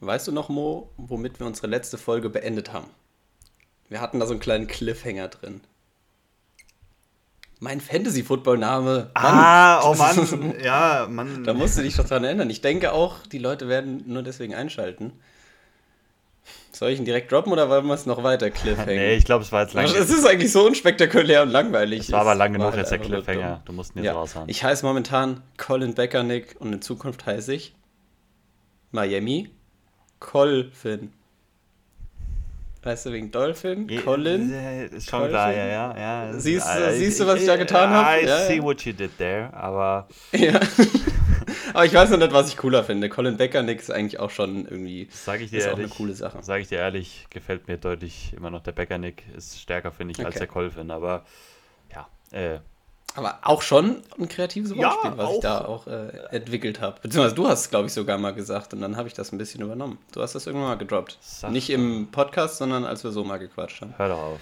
Weißt du noch, Mo, womit wir unsere letzte Folge beendet haben? Wir hatten da so einen kleinen Cliffhanger drin. Mein Fantasy-Football-Name. Ah, oh Mann. ja, Mann. Da musst du dich doch dran erinnern. Ich denke auch, die Leute werden nur deswegen einschalten. Soll ich ihn direkt droppen oder wollen wir es noch weiter cliffhanger? nee, ich glaube, es war jetzt lang. Es ist eigentlich so unspektakulär und langweilig. Es war aber lang genug jetzt der Cliffhanger. Du musst ihn jetzt ja. raushauen. Ich heiße momentan Colin Beckernick und in Zukunft heiße ich Miami Colfin. Weißt du, wegen Dolphin? Colin? Ist schon klar, ja, ja. ja. Siehst, uh, siehst du, was ich da getan habe? I see what you did there, aber. Ja. aber ich weiß noch nicht, was ich cooler finde. Colin Beckernick ist eigentlich auch schon irgendwie. Sag ich dir ist ehrlich, auch eine coole Sache. Sag ich dir ehrlich, gefällt mir deutlich immer noch der Beckernick. Ist stärker, finde ich, okay. als der Colvin, aber ja. Äh, aber auch schon ein kreatives Wortspiel, ja, was ich da auch äh, entwickelt habe. Beziehungsweise du hast es, glaube ich, sogar mal gesagt und dann habe ich das ein bisschen übernommen. Du hast das irgendwann mal gedroppt. Sag Nicht im Podcast, sondern als wir so mal gequatscht haben. Hör doch auf.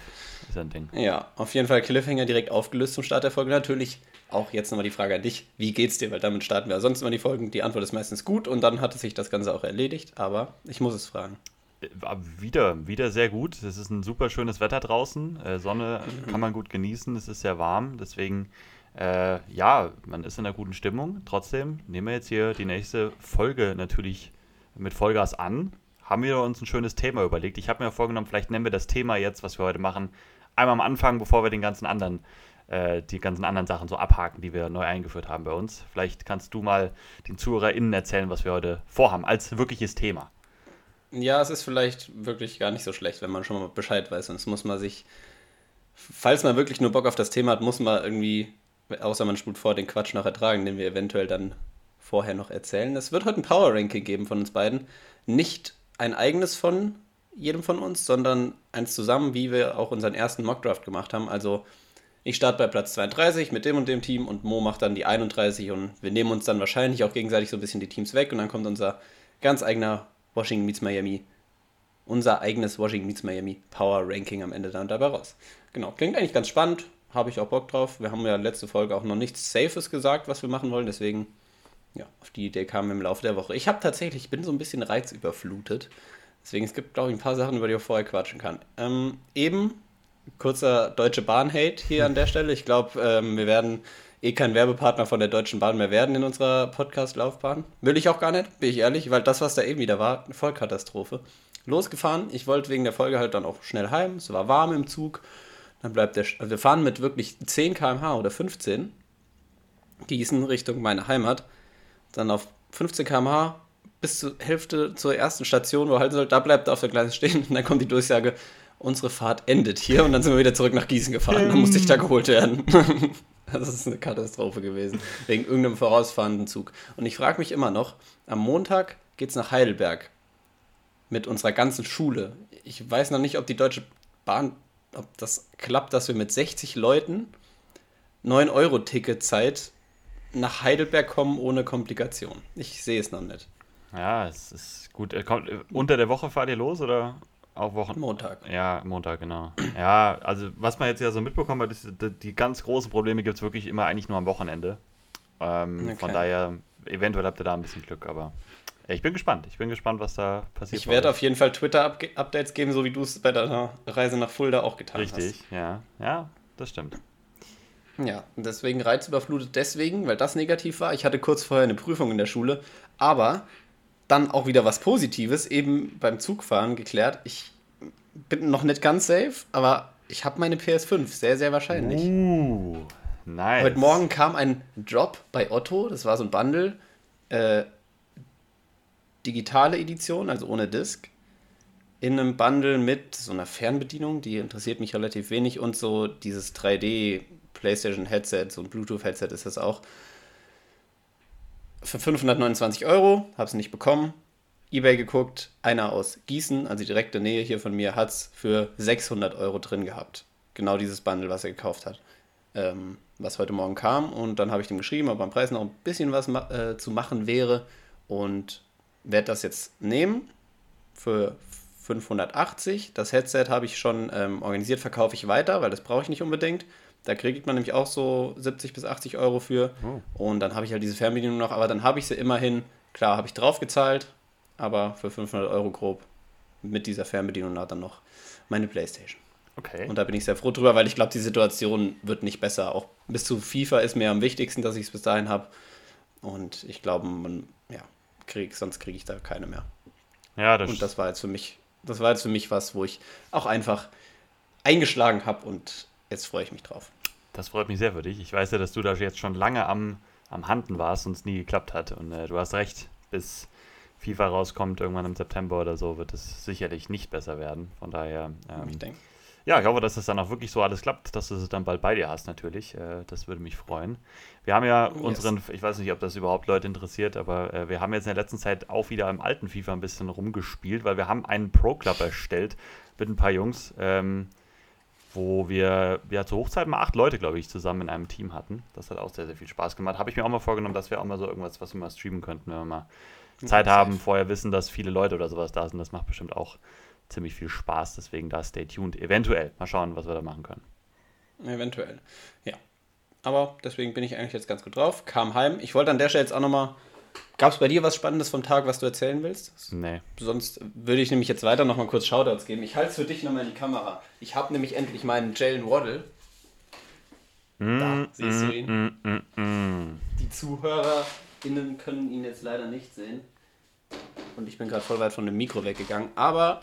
Ist ein Ding. Ja, auf jeden Fall Cliffhanger direkt aufgelöst zum Start der Folge. Natürlich auch jetzt nochmal die Frage an dich. Wie geht's dir? Weil damit starten wir sonst immer die Folgen. Die Antwort ist meistens gut und dann hat sich das Ganze auch erledigt. Aber ich muss es fragen. Äh, wieder, wieder sehr gut. Es ist ein super schönes Wetter draußen. Äh, Sonne kann man gut genießen. Es ist sehr warm. Deswegen, äh, ja, man ist in einer guten Stimmung. Trotzdem nehmen wir jetzt hier die nächste Folge natürlich mit Vollgas an. Haben wir uns ein schönes Thema überlegt. Ich habe mir vorgenommen, vielleicht nennen wir das Thema jetzt, was wir heute machen, einmal am Anfang, bevor wir den ganzen anderen äh, die ganzen anderen Sachen so abhaken, die wir neu eingeführt haben bei uns. Vielleicht kannst du mal den ZuhörerInnen erzählen, was wir heute vorhaben, als wirkliches Thema. Ja, es ist vielleicht wirklich gar nicht so schlecht, wenn man schon mal Bescheid weiß. Sonst muss man sich, falls man wirklich nur Bock auf das Thema hat, muss man irgendwie, außer man spult vor, den Quatsch noch ertragen, den wir eventuell dann vorher noch erzählen. Es wird heute ein Power Ranking geben von uns beiden. Nicht ein eigenes von jedem von uns, sondern eins zusammen, wie wir auch unseren ersten Mockdraft gemacht haben. Also ich starte bei Platz 32 mit dem und dem Team und Mo macht dann die 31 und wir nehmen uns dann wahrscheinlich auch gegenseitig so ein bisschen die Teams weg und dann kommt unser ganz eigener Washington Meets Miami, unser eigenes Washington Meets Miami Power Ranking am Ende dann dabei raus. Genau, klingt eigentlich ganz spannend, habe ich auch Bock drauf. Wir haben ja letzte Folge auch noch nichts Safes gesagt, was wir machen wollen, deswegen, ja, auf die Idee wir im Laufe der Woche. Ich habe tatsächlich, ich bin so ein bisschen reizüberflutet, deswegen es gibt, glaube ich, ein paar Sachen, über die ich vorher quatschen kann. Ähm, eben, kurzer Deutsche Bahn-Hate hier an der Stelle. Ich glaube, ähm, wir werden eh kein Werbepartner von der Deutschen Bahn mehr werden in unserer Podcast-Laufbahn. Will ich auch gar nicht, bin ich ehrlich, weil das, was da eben wieder war, eine Vollkatastrophe. Losgefahren, ich wollte wegen der Folge halt dann auch schnell heim, es war warm im Zug. Dann bleibt der, wir fahren mit wirklich 10 km/h oder 15 Gießen Richtung meine Heimat. Dann auf 15 km/h bis zur Hälfte zur ersten Station, wo er halten soll, da bleibt er auf der Gleise stehen und dann kommt die Durchsage, unsere Fahrt endet hier und dann sind wir wieder zurück nach Gießen gefahren. Dann musste ich da geholt werden. das ist eine Katastrophe gewesen. Wegen irgendeinem vorausfahrenden Zug. Und ich frage mich immer noch, am Montag geht es nach Heidelberg mit unserer ganzen Schule. Ich weiß noch nicht, ob die Deutsche Bahn, ob das klappt, dass wir mit 60 Leuten 9-Euro-Ticket-Zeit nach Heidelberg kommen ohne Komplikation. Ich sehe es noch nicht. Ja, es ist gut. Kommt, unter der Woche fahrt ihr los oder auch Wochen. Montag. Ja, Montag, genau. Ja, also was man jetzt ja so mitbekommen hat, ist, die ganz großen Probleme gibt es wirklich immer eigentlich nur am Wochenende. Ähm, okay. Von daher, eventuell habt ihr da ein bisschen Glück, aber ich bin gespannt. Ich bin gespannt, was da passiert. Ich werde auf jeden Fall Twitter-Updates geben, so wie du es bei deiner Reise nach Fulda auch getan Richtig, hast. Richtig, ja. Ja, das stimmt. Ja, deswegen reizüberflutet deswegen, weil das negativ war. Ich hatte kurz vorher eine Prüfung in der Schule, aber dann auch wieder was Positives, eben beim Zugfahren geklärt. Ich bin noch nicht ganz safe, aber ich habe meine PS5, sehr, sehr wahrscheinlich. Uh, nice. Heute Morgen kam ein Drop bei Otto, das war so ein Bundle, äh, digitale Edition, also ohne Disk, in einem Bundle mit so einer Fernbedienung, die interessiert mich relativ wenig, und so dieses 3D PlayStation Headset, so ein Bluetooth-Headset ist das auch für 529 Euro, habe es nicht bekommen. Ebay geguckt, einer aus Gießen, also direkte Nähe hier von mir, hat es für 600 Euro drin gehabt. Genau dieses Bundle, was er gekauft hat. Ähm, was heute Morgen kam. Und dann habe ich dem geschrieben, ob am Preis noch ein bisschen was ma äh, zu machen wäre. Und werde das jetzt nehmen für 580. Das Headset habe ich schon ähm, organisiert, verkaufe ich weiter, weil das brauche ich nicht unbedingt. Da kriegt man nämlich auch so 70 bis 80 Euro für. Oh. Und dann habe ich halt diese Fernbedienung noch, aber dann habe ich sie immerhin, klar, habe ich drauf gezahlt aber für 500 Euro grob mit dieser Fernbedienung dann noch meine Playstation. Okay. Und da bin ich sehr froh drüber, weil ich glaube, die Situation wird nicht besser. Auch bis zu FIFA ist mir am wichtigsten, dass ich es bis dahin habe. Und ich glaube, man, ja, krieg, sonst kriege ich da keine mehr. Ja, das Und das war jetzt für mich, das war jetzt für mich was, wo ich auch einfach eingeschlagen habe und jetzt freue ich mich drauf. Das freut mich sehr für dich. Ich weiß ja, dass du da jetzt schon lange am, am Handen warst und es nie geklappt hat. Und äh, du hast recht, bis FIFA rauskommt, irgendwann im September oder so, wird es sicherlich nicht besser werden. Von daher. Ähm, ich denke. Ja, ich hoffe, dass das dann auch wirklich so alles klappt, dass du es dann bald bei dir hast, natürlich. Äh, das würde mich freuen. Wir haben ja yes. unseren, ich weiß nicht, ob das überhaupt Leute interessiert, aber äh, wir haben jetzt in der letzten Zeit auch wieder im alten FIFA ein bisschen rumgespielt, weil wir haben einen Pro-Club erstellt mit ein paar Jungs, ähm, wo wir ja zur Hochzeit mal acht Leute, glaube ich, zusammen in einem Team hatten. Das hat auch sehr, sehr viel Spaß gemacht. Habe ich mir auch mal vorgenommen, dass wir auch mal so irgendwas, was wir mal streamen könnten, wenn wir mal Zeit haben, vorher wissen, dass viele Leute oder sowas da sind. Das macht bestimmt auch ziemlich viel Spaß. Deswegen da stay tuned. Eventuell. Mal schauen, was wir da machen können. Eventuell. Ja. Aber deswegen bin ich eigentlich jetzt ganz gut drauf. Kam heim. Ich wollte an der Stelle jetzt auch nochmal. Gab es bei dir was Spannendes vom Tag, was du erzählen willst? Nee. Sonst würde ich nämlich jetzt weiter nochmal kurz Shoutouts geben. Ich halte es für dich nochmal in die Kamera. Ich habe nämlich endlich meinen Jalen Waddle. Mm, da siehst mm, du ihn. Mm, mm, die ZuhörerInnen können ihn jetzt leider nicht sehen. Und ich bin gerade voll weit von dem Mikro weggegangen. Aber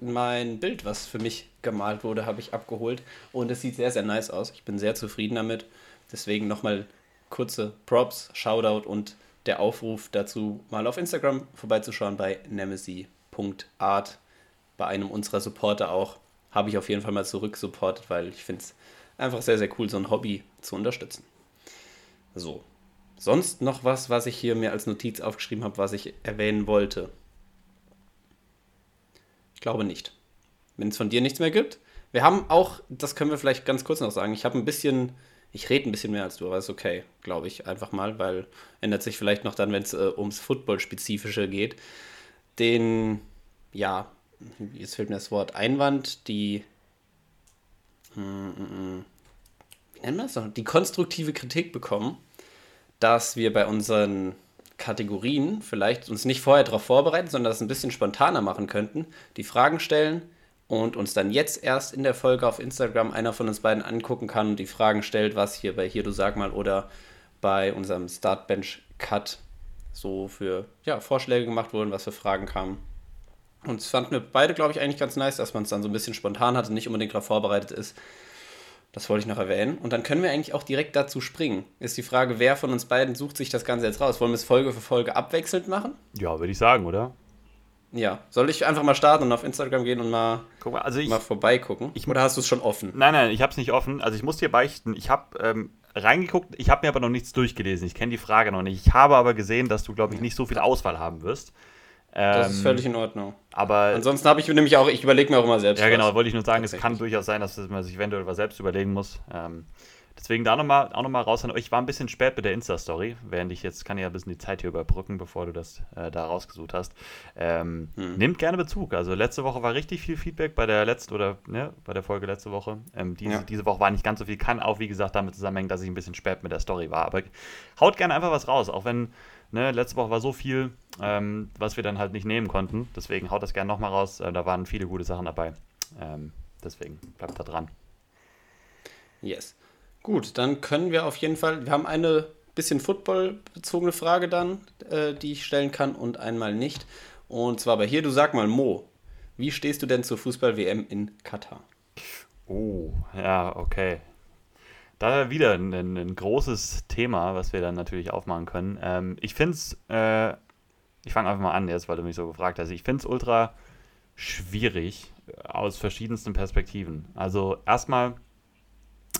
mein Bild, was für mich gemalt wurde, habe ich abgeholt. Und es sieht sehr, sehr nice aus. Ich bin sehr zufrieden damit. Deswegen nochmal kurze Props, Shoutout und der Aufruf dazu, mal auf Instagram vorbeizuschauen bei nemesi.art. Bei einem unserer Supporter auch. Habe ich auf jeden Fall mal zurück-supportet, weil ich finde es einfach sehr, sehr cool, so ein Hobby zu unterstützen. So. Sonst noch was, was ich hier mir als Notiz aufgeschrieben habe, was ich erwähnen wollte? Ich glaube nicht. Wenn es von dir nichts mehr gibt. Wir haben auch, das können wir vielleicht ganz kurz noch sagen, ich habe ein bisschen, ich rede ein bisschen mehr als du, aber ist okay, glaube ich, einfach mal, weil ändert sich vielleicht noch dann, wenn es äh, ums Football-Spezifische geht. Den, ja, jetzt fehlt mir das Wort Einwand, die, hm, hm, hm, wie nennen wir das noch? Die konstruktive Kritik bekommen, dass wir bei unseren Kategorien vielleicht uns nicht vorher darauf vorbereiten, sondern das ein bisschen spontaner machen könnten, die Fragen stellen und uns dann jetzt erst in der Folge auf Instagram einer von uns beiden angucken kann und die Fragen stellt, was hier bei Hier du sag mal oder bei unserem Startbench Cut so für ja, Vorschläge gemacht wurden, was für Fragen kamen. Und es fanden wir beide, glaube ich, eigentlich ganz nice, dass man es dann so ein bisschen spontan hat und nicht unbedingt darauf vorbereitet ist. Das wollte ich noch erwähnen. Und dann können wir eigentlich auch direkt dazu springen. Ist die Frage, wer von uns beiden sucht sich das Ganze jetzt raus? Wollen wir es Folge für Folge abwechselnd machen? Ja, würde ich sagen, oder? Ja. Soll ich einfach mal starten und auf Instagram gehen und mal, Guck mal, also ich, mal vorbeigucken? Ich, oder hast du es schon offen? Nein, nein, ich habe es nicht offen. Also ich muss dir beichten, ich habe ähm, reingeguckt, ich habe mir aber noch nichts durchgelesen. Ich kenne die Frage noch nicht. Ich habe aber gesehen, dass du, glaube ich, nicht so viel Auswahl haben wirst. das ist ähm, völlig in Ordnung. Aber ansonsten habe ich nämlich auch, ich überlege mir auch immer selbst. Ja, genau, wollte ich nur sagen, es kann durchaus sein, dass man sich eventuell was selbst überlegen muss. Ähm, Deswegen da nochmal auch nochmal raus an euch. Ich war ein bisschen spät mit der Insta-Story, während ich jetzt kann ja ein bisschen die Zeit hier überbrücken, bevor du das äh, da rausgesucht hast. Ähm, hm. Nehmt gerne Bezug. Also letzte Woche war richtig viel Feedback bei der letzten oder ne, bei der Folge letzte Woche. Ähm, diese, ja. diese Woche war nicht ganz so viel. Kann auch, wie gesagt, damit zusammenhängen, dass ich ein bisschen spät mit der Story war. Aber haut gerne einfach was raus, auch wenn Ne, letzte Woche war so viel, ähm, was wir dann halt nicht nehmen konnten. Deswegen haut das gerne nochmal raus. Äh, da waren viele gute Sachen dabei. Ähm, deswegen bleibt da dran. Yes. Gut, dann können wir auf jeden Fall, wir haben eine bisschen Football-bezogene Frage dann, äh, die ich stellen kann und einmal nicht. Und zwar bei hier, du sag mal Mo, wie stehst du denn zur Fußball-WM in Katar? Oh, ja, okay. Da wieder ein, ein, großes Thema, was wir dann natürlich aufmachen können. Ähm, ich finde es, äh, ich fange einfach mal an jetzt, weil du mich so gefragt hast. Ich finde es ultra schwierig aus verschiedensten Perspektiven. Also erstmal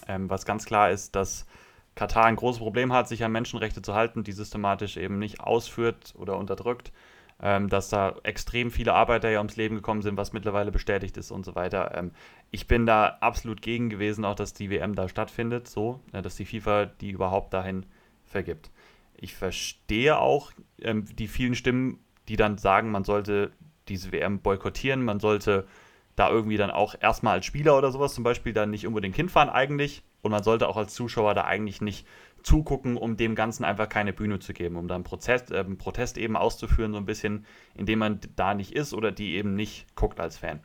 ähm, was ganz klar ist, dass Katar ein großes Problem hat, sich an Menschenrechte zu halten, die systematisch eben nicht ausführt oder unterdrückt. Ähm, dass da extrem viele Arbeiter ja ums Leben gekommen sind, was mittlerweile bestätigt ist und so weiter. Ähm, ich bin da absolut gegen gewesen, auch dass die WM da stattfindet, so, äh, dass die FIFA die überhaupt dahin vergibt. Ich verstehe auch ähm, die vielen Stimmen, die dann sagen, man sollte diese WM boykottieren, man sollte da irgendwie dann auch erstmal als Spieler oder sowas zum Beispiel dann nicht unbedingt hinfahren eigentlich. Und man sollte auch als Zuschauer da eigentlich nicht zugucken, um dem Ganzen einfach keine Bühne zu geben, um dann Prozess, äh, Protest eben auszuführen, so ein bisschen, indem man da nicht ist oder die eben nicht guckt als Fan.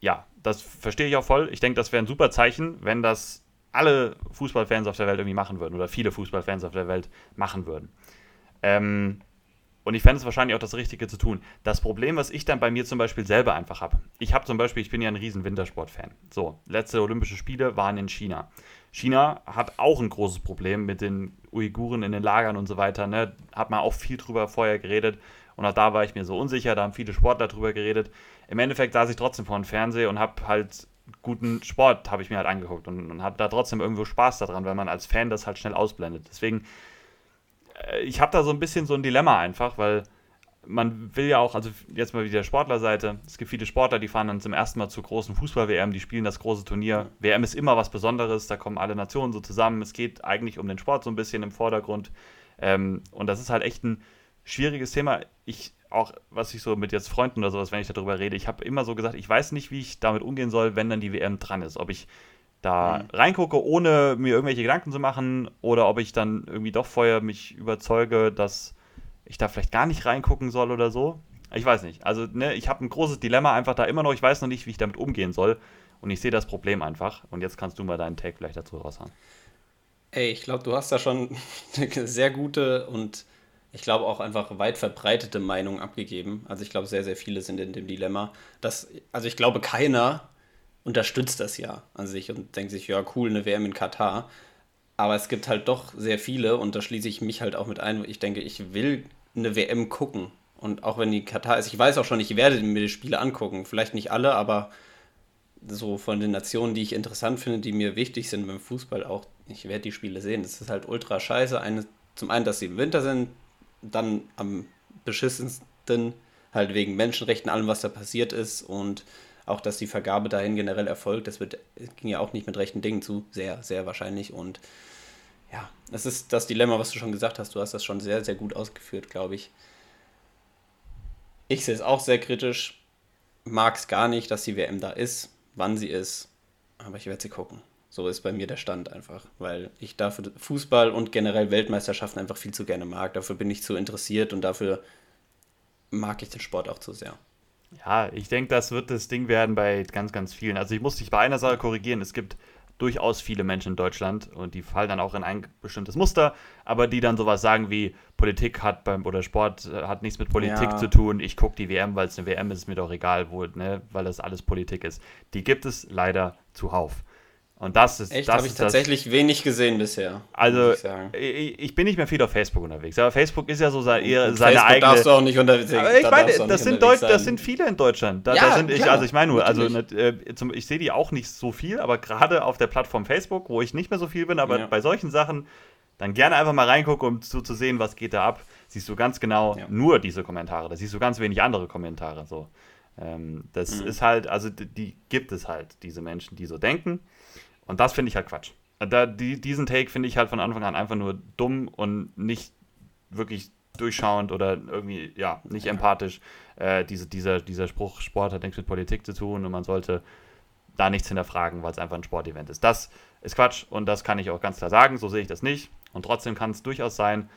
Ja, das verstehe ich auch voll. Ich denke, das wäre ein super Zeichen, wenn das alle Fußballfans auf der Welt irgendwie machen würden oder viele Fußballfans auf der Welt machen würden. Ähm, und ich fände es wahrscheinlich auch das Richtige zu tun. Das Problem, was ich dann bei mir zum Beispiel selber einfach habe, ich habe zum Beispiel, ich bin ja ein riesen Wintersport-Fan. So, letzte Olympische Spiele waren in China. China hat auch ein großes Problem mit den Uiguren in den Lagern und so weiter. Ne? Hat man auch viel drüber vorher geredet. Und auch da war ich mir so unsicher, da haben viele Sportler drüber geredet. Im Endeffekt saß ich trotzdem vor dem Fernseher und habe halt guten Sport, habe ich mir halt angeguckt und, und habe da trotzdem irgendwo Spaß daran, weil man als Fan das halt schnell ausblendet. Deswegen, ich habe da so ein bisschen so ein Dilemma einfach, weil man will ja auch, also jetzt mal wieder Sportlerseite, es gibt viele Sportler, die fahren dann zum ersten Mal zur großen Fußball-WM, die spielen das große Turnier. WM ist immer was Besonderes, da kommen alle Nationen so zusammen. Es geht eigentlich um den Sport so ein bisschen im Vordergrund. Ähm, und das ist halt echt ein schwieriges Thema. Ich auch, was ich so mit jetzt Freunden oder sowas, wenn ich darüber rede, ich habe immer so gesagt, ich weiß nicht, wie ich damit umgehen soll, wenn dann die WM dran ist. Ob ich da mhm. reingucke, ohne mir irgendwelche Gedanken zu machen, oder ob ich dann irgendwie doch vorher mich überzeuge, dass ich da vielleicht gar nicht reingucken soll oder so. Ich weiß nicht. Also, ne, ich habe ein großes Dilemma einfach da immer noch. Ich weiß noch nicht, wie ich damit umgehen soll. Und ich sehe das Problem einfach. Und jetzt kannst du mal deinen Take vielleicht dazu raushauen. Ey, ich glaube, du hast da schon eine sehr gute und ich glaube auch einfach weit verbreitete Meinung abgegeben. Also ich glaube, sehr, sehr viele sind in dem Dilemma. Dass, also ich glaube, keiner unterstützt das ja an sich und denkt sich, ja, cool, eine WM in Katar. Aber es gibt halt doch sehr viele, und da schließe ich mich halt auch mit ein, ich denke, ich will eine WM gucken. Und auch wenn die Katar ist, ich weiß auch schon, ich werde mir die Spiele angucken. Vielleicht nicht alle, aber so von den Nationen, die ich interessant finde, die mir wichtig sind beim Fußball auch, ich werde die Spiele sehen. Es ist halt ultra scheiße. Eine, zum einen, dass sie im Winter sind, dann am beschissensten halt wegen Menschenrechten, allem, was da passiert ist und auch, dass die Vergabe dahin generell erfolgt. Das wird, ging ja auch nicht mit rechten Dingen zu, sehr, sehr wahrscheinlich und ja, das ist das Dilemma, was du schon gesagt hast. Du hast das schon sehr, sehr gut ausgeführt, glaube ich. Ich sehe es auch sehr kritisch. Mag es gar nicht, dass die WM da ist, wann sie ist, aber ich werde sie gucken. So ist bei mir der Stand einfach, weil ich dafür Fußball und generell Weltmeisterschaften einfach viel zu gerne mag. Dafür bin ich zu interessiert und dafür mag ich den Sport auch zu sehr. Ja, ich denke, das wird das Ding werden bei ganz, ganz vielen. Also ich muss dich bei einer Sache korrigieren. Es gibt durchaus viele Menschen in Deutschland und die fallen dann auch in ein bestimmtes Muster, aber die dann sowas sagen wie Politik hat beim oder Sport äh, hat nichts mit Politik ja. zu tun. Ich gucke die WM, weil es eine WM ist, ist mir doch egal, wo, ne, weil das alles Politik ist. Die gibt es leider zuhauf. Und das ist. Echt, habe ich tatsächlich das, wenig gesehen bisher. Also, ich, ich, bin nicht mehr viel auf Facebook unterwegs. Aber Facebook ist ja so seine, eher, seine Facebook eigene. darfst du auch nicht unterwegs sein. Ich meine, das sind, Deut das sind viele in Deutschland. Da, ja, da sind ich, also ich meine nur, also äh, ich sehe die auch nicht so viel, aber gerade auf der Plattform Facebook, wo ich nicht mehr so viel bin, aber ja. bei solchen Sachen dann gerne einfach mal reingucken, um so zu sehen, was geht da ab. Siehst du ganz genau ja. nur diese Kommentare. Da siehst du ganz wenig andere Kommentare. So. Ähm, das mhm. ist halt, also die gibt es halt, diese Menschen, die so denken. Und das finde ich halt Quatsch. Da, die, diesen Take finde ich halt von Anfang an einfach nur dumm und nicht wirklich durchschauend oder irgendwie, ja, nicht ja. empathisch. Äh, diese, dieser, dieser Spruch, Sport hat nichts mit Politik zu tun und man sollte da nichts hinterfragen, weil es einfach ein Sportevent ist. Das ist Quatsch und das kann ich auch ganz klar sagen, so sehe ich das nicht. Und trotzdem kann es durchaus sein,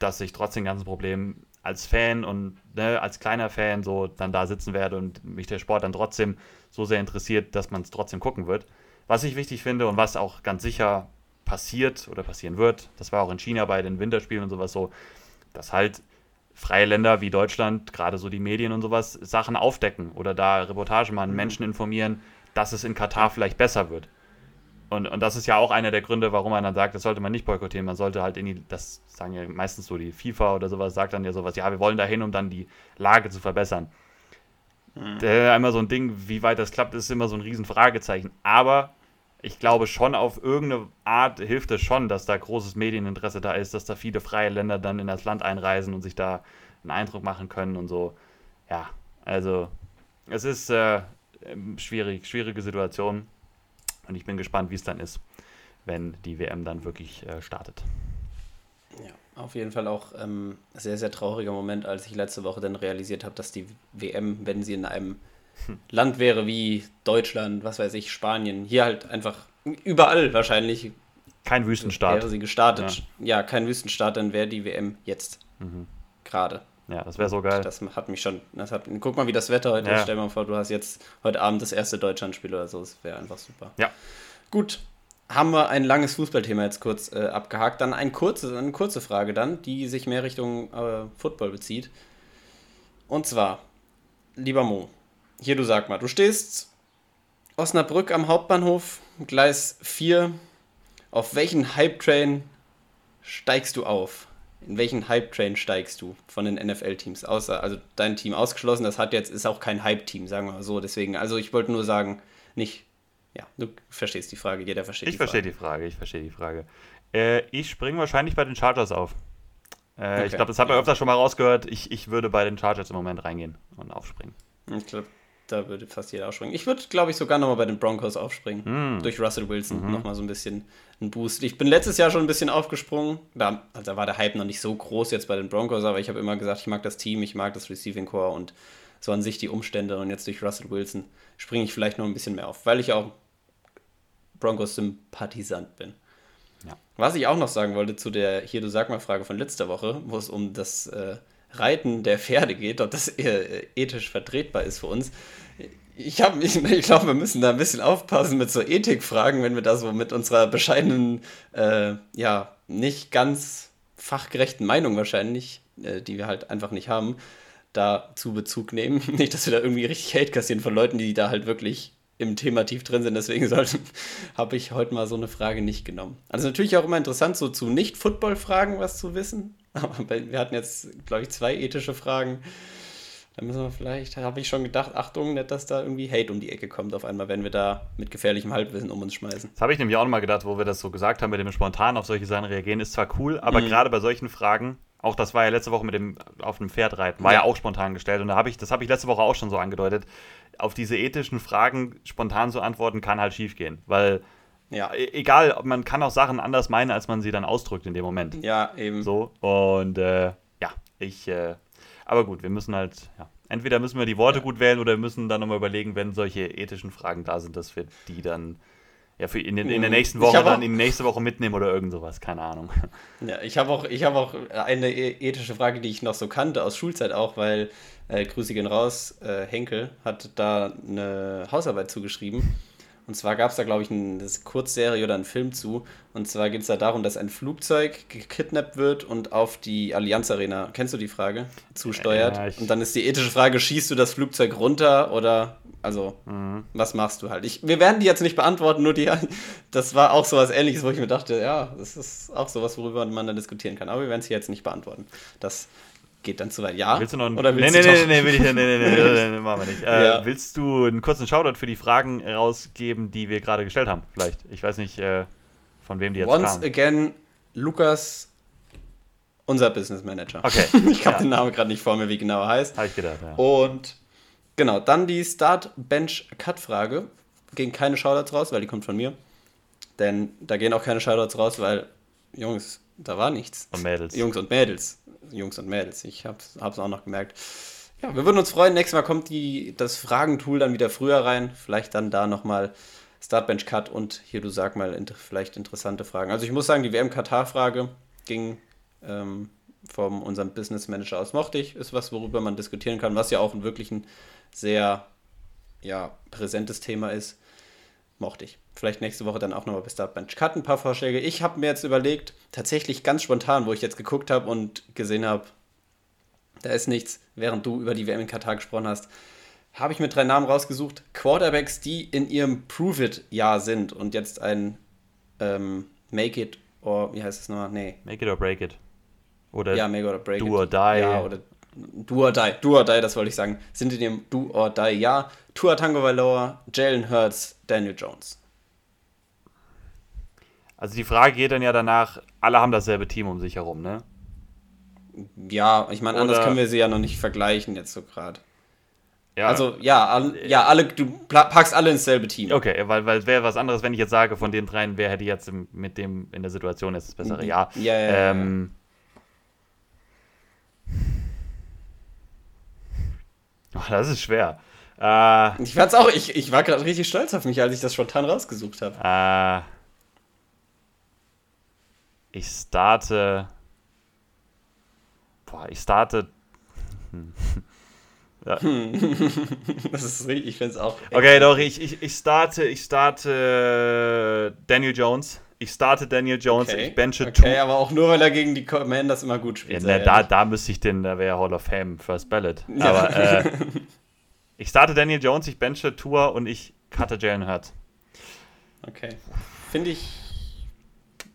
dass ich trotzdem ganzen Problem als Fan und ne, als kleiner Fan so dann da sitzen werde und mich der Sport dann trotzdem so sehr interessiert, dass man es trotzdem gucken wird. Was ich wichtig finde und was auch ganz sicher passiert oder passieren wird, das war auch in China bei den Winterspielen und sowas so, dass halt freie Länder wie Deutschland, gerade so die Medien und sowas, Sachen aufdecken oder da Reportage machen, mhm. Menschen informieren, dass es in Katar vielleicht besser wird. Und, und das ist ja auch einer der Gründe, warum man dann sagt, das sollte man nicht boykottieren. Man sollte halt in die, das sagen ja meistens so die FIFA oder sowas, sagt dann ja sowas, ja, wir wollen dahin, um dann die Lage zu verbessern. Mhm. Einmal so ein Ding, wie weit das klappt, ist immer so ein Riesenfragezeichen. Aber ich glaube schon, auf irgendeine Art hilft es schon, dass da großes Medieninteresse da ist, dass da viele freie Länder dann in das Land einreisen und sich da einen Eindruck machen können und so. Ja, also es ist äh, schwierig, schwierige Situation und ich bin gespannt, wie es dann ist, wenn die WM dann wirklich äh, startet. Ja. Auf jeden Fall auch ähm, sehr, sehr trauriger Moment, als ich letzte Woche dann realisiert habe, dass die WM, wenn sie in einem hm. Land wäre wie Deutschland, was weiß ich, Spanien, hier halt einfach überall wahrscheinlich Kein Wüstenstart. Wäre sie gestartet. Ja, ja kein Wüstenstart, dann wäre die WM jetzt. Mhm. Gerade. Ja, das wäre so geil. Das hat mich schon. Das hat, guck mal, wie das Wetter heute ja. ist. Stell dir mal vor, du hast jetzt heute Abend das erste Deutschlandspiel oder so. Das wäre einfach super. Ja. Gut. Haben wir ein langes Fußballthema jetzt kurz äh, abgehakt. Dann ein kurze, eine kurze Frage dann, die sich mehr Richtung äh, Football bezieht. Und zwar, lieber Mo, hier du sag mal, du stehst Osnabrück am Hauptbahnhof, Gleis 4. Auf welchen Hype-Train steigst du auf? In welchen Hype-Train steigst du von den NFL-Teams? Außer, also dein Team ausgeschlossen, das hat jetzt, ist auch kein Hype-Team, sagen wir mal so. Deswegen, also ich wollte nur sagen, nicht, ja, du verstehst die Frage, jeder versteht ich die Frage. Ich verstehe die Frage, ich verstehe die Frage. Äh, ich springe wahrscheinlich bei den Chargers auf. Äh, okay. Ich glaube, das hat man öfter schon mal rausgehört. Ich, ich würde bei den Chargers im Moment reingehen und aufspringen. Ich glaube, da würde fast jeder aufspringen. Ich würde, glaube ich, sogar nochmal bei den Broncos aufspringen. Mm. Durch Russell Wilson mhm. nochmal so ein bisschen ein Boost. Ich bin letztes Jahr schon ein bisschen aufgesprungen. Da, also da war der Hype noch nicht so groß jetzt bei den Broncos, aber ich habe immer gesagt, ich mag das Team, ich mag das Receiving Core und so an sich die Umstände. Und jetzt durch Russell Wilson springe ich vielleicht noch ein bisschen mehr auf, weil ich auch Broncos-Sympathisant bin. Ja. Was ich auch noch sagen wollte zu der Hier, du sag mal Frage von letzter Woche, wo es um das äh, Reiten der Pferde geht, ob das eher ethisch vertretbar ist für uns. Ich, ich, ich glaube, wir müssen da ein bisschen aufpassen mit so Ethikfragen, wenn wir da so mit unserer bescheidenen, äh, ja, nicht ganz fachgerechten Meinung wahrscheinlich, äh, die wir halt einfach nicht haben, da zu Bezug nehmen. Nicht, dass wir da irgendwie richtig Hate kassieren von Leuten, die da halt wirklich im Thema tief drin sind. Deswegen habe ich heute mal so eine Frage nicht genommen. Also natürlich auch immer interessant, so zu Nicht-Football-Fragen was zu wissen. Aber wir hatten jetzt, glaube ich, zwei ethische Fragen. Da müssen wir vielleicht, habe ich schon gedacht, Achtung, nicht, dass da irgendwie Hate um die Ecke kommt auf einmal, wenn wir da mit gefährlichem Halbwissen um uns schmeißen. Das habe ich nämlich auch nochmal gedacht, wo wir das so gesagt haben, mit dem spontan auf solche Sachen reagieren, ist zwar cool, aber mhm. gerade bei solchen Fragen, auch das war ja letzte Woche mit dem auf dem Pferd reiten, war ja, ja auch spontan gestellt und da habe ich, das habe ich letzte Woche auch schon so angedeutet. Auf diese ethischen Fragen spontan zu antworten, kann halt schief gehen, weil ja. E-, egal, man kann auch Sachen anders meinen, als man sie dann ausdrückt in dem Moment. Ja, eben. So, und äh, ja, ich, äh, aber gut, wir müssen halt, ja, entweder müssen wir die Worte ja. gut wählen oder wir müssen dann nochmal überlegen, wenn solche ethischen Fragen da sind, dass wir die dann ja, für in, in der mhm. nächsten Woche dann in die nächste Woche mitnehmen oder irgend sowas, keine Ahnung. Ja, ich habe auch, hab auch eine e-, ethische Frage, die ich noch so kannte, aus Schulzeit auch, weil äh, Grüße gehen raus, äh, Henkel hat da eine Hausarbeit zugeschrieben. Und zwar gab es da, glaube ich, eine Kurzserie oder einen Film zu. Und zwar geht es da darum, dass ein Flugzeug gekidnappt wird und auf die Allianz Arena, kennst du die Frage, zusteuert. Ja, und dann ist die ethische Frage, schießt du das Flugzeug runter oder, also, mhm. was machst du halt? Ich, wir werden die jetzt nicht beantworten, nur die, das war auch sowas ähnliches, wo ich mir dachte, ja, das ist auch sowas, worüber man dann diskutieren kann. Aber wir werden es hier jetzt nicht beantworten. Das geht dann zu weit. Ja? Willst du noch einen, Oder willst nee, nee, nee, nee, will ich, nee, nee, nee, nee, nee, machen wir nicht. Äh, ja. Willst du einen kurzen Shoutout für die Fragen rausgeben, die wir gerade gestellt haben? Vielleicht. Ich weiß nicht, äh, von wem die jetzt Once kamen. again, Lukas, unser Business Manager. Okay. ich habe ja. den Namen gerade nicht vor mir, wie genau er heißt. Habe ich gedacht, ja. Und genau, dann die Start-Bench-Cut-Frage. Gehen keine Shoutouts raus, weil die kommt von mir. Denn da gehen auch keine Shoutouts raus, weil, Jungs, da war nichts. Und Mädels. Jungs und Mädels. Jungs und Mädels. Ich habe es auch noch gemerkt. Ja, wir würden uns freuen. Nächstes Mal kommt die, das Fragentool dann wieder früher rein. Vielleicht dann da nochmal Startbench Cut und hier, du sag mal, inter, vielleicht interessante Fragen. Also ich muss sagen, die WM-Katar-Frage ging ähm, von unserem Business Manager aus. Mochte ich, ist was, worüber man diskutieren kann, was ja auch wirklich ein sehr ja, präsentes Thema ist. Mochte ich. Vielleicht nächste Woche dann auch nochmal bis Startbench Cut ein paar Vorschläge. Ich habe mir jetzt überlegt, tatsächlich ganz spontan, wo ich jetzt geguckt habe und gesehen habe, da ist nichts, während du über die WM in Katar gesprochen hast, habe ich mir drei Namen rausgesucht. Quarterbacks, die in ihrem Prove-It-Jahr sind und jetzt ein ähm, Make It or, wie heißt es nochmal? Nee. Make It or Break It. Oder ja, Make It or Break Do It. or Die. Ja, oder Do or Die. Do or Die, das wollte ich sagen. Sind in ihrem Do or Die Jahr. Tua Tango Valor, Jalen Hurts, Daniel Jones. Also die Frage geht dann ja danach, alle haben dasselbe Team um sich herum, ne? Ja, ich meine, anders können wir sie ja noch nicht vergleichen jetzt so gerade. Ja. Also ja, all, ja, alle, du packst alle ins selbe Team. Okay, weil, weil es wäre was anderes, wenn ich jetzt sage, von den dreien, wer hätte jetzt mit dem in der Situation jetzt das bessere Ja. Ja, ja, ähm, oh, das ist schwer. Äh, ich fand's auch, ich, ich war gerade richtig stolz auf mich, als ich das spontan rausgesucht habe. Äh, Ich starte. Boah, ich starte. Hm. Ja. das ist richtig, ich finde es auch. Okay, doch, ich, ich, ich starte, ich starte Daniel Jones. Ich starte Daniel Jones, okay. ich benche Okay, aber auch nur, weil er gegen die Commanders immer gut spielt. Ja, ne, da, da müsste ich den, da wäre Hall of Fame, First Ballot. Ja. Aber äh, ich starte Daniel Jones, ich benche Tour und ich cutte Jalen Hurts. Okay. Finde ich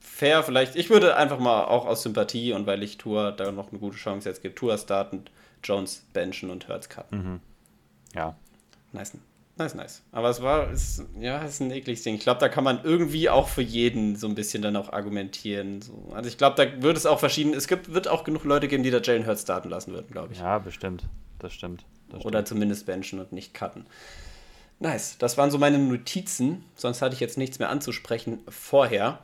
fair, vielleicht. Ich würde einfach mal auch aus Sympathie und weil ich Tour da noch eine gute Chance jetzt gibt, Tour starten, Jones benchen und Hurts cutten. Mhm. Ja. Nice. Nice, nice. Aber es war, ist, ja, ist ein ekliges Ding. Ich glaube, da kann man irgendwie auch für jeden so ein bisschen dann auch argumentieren. So. Also ich glaube, da wird es auch verschieden, es gibt, wird auch genug Leute geben, die da Jalen Hurts starten lassen würden, glaube ich. Ja, bestimmt. Das stimmt. Das Oder stimmt. zumindest benchen und nicht cutten. Nice. Das waren so meine Notizen. Sonst hatte ich jetzt nichts mehr anzusprechen vorher.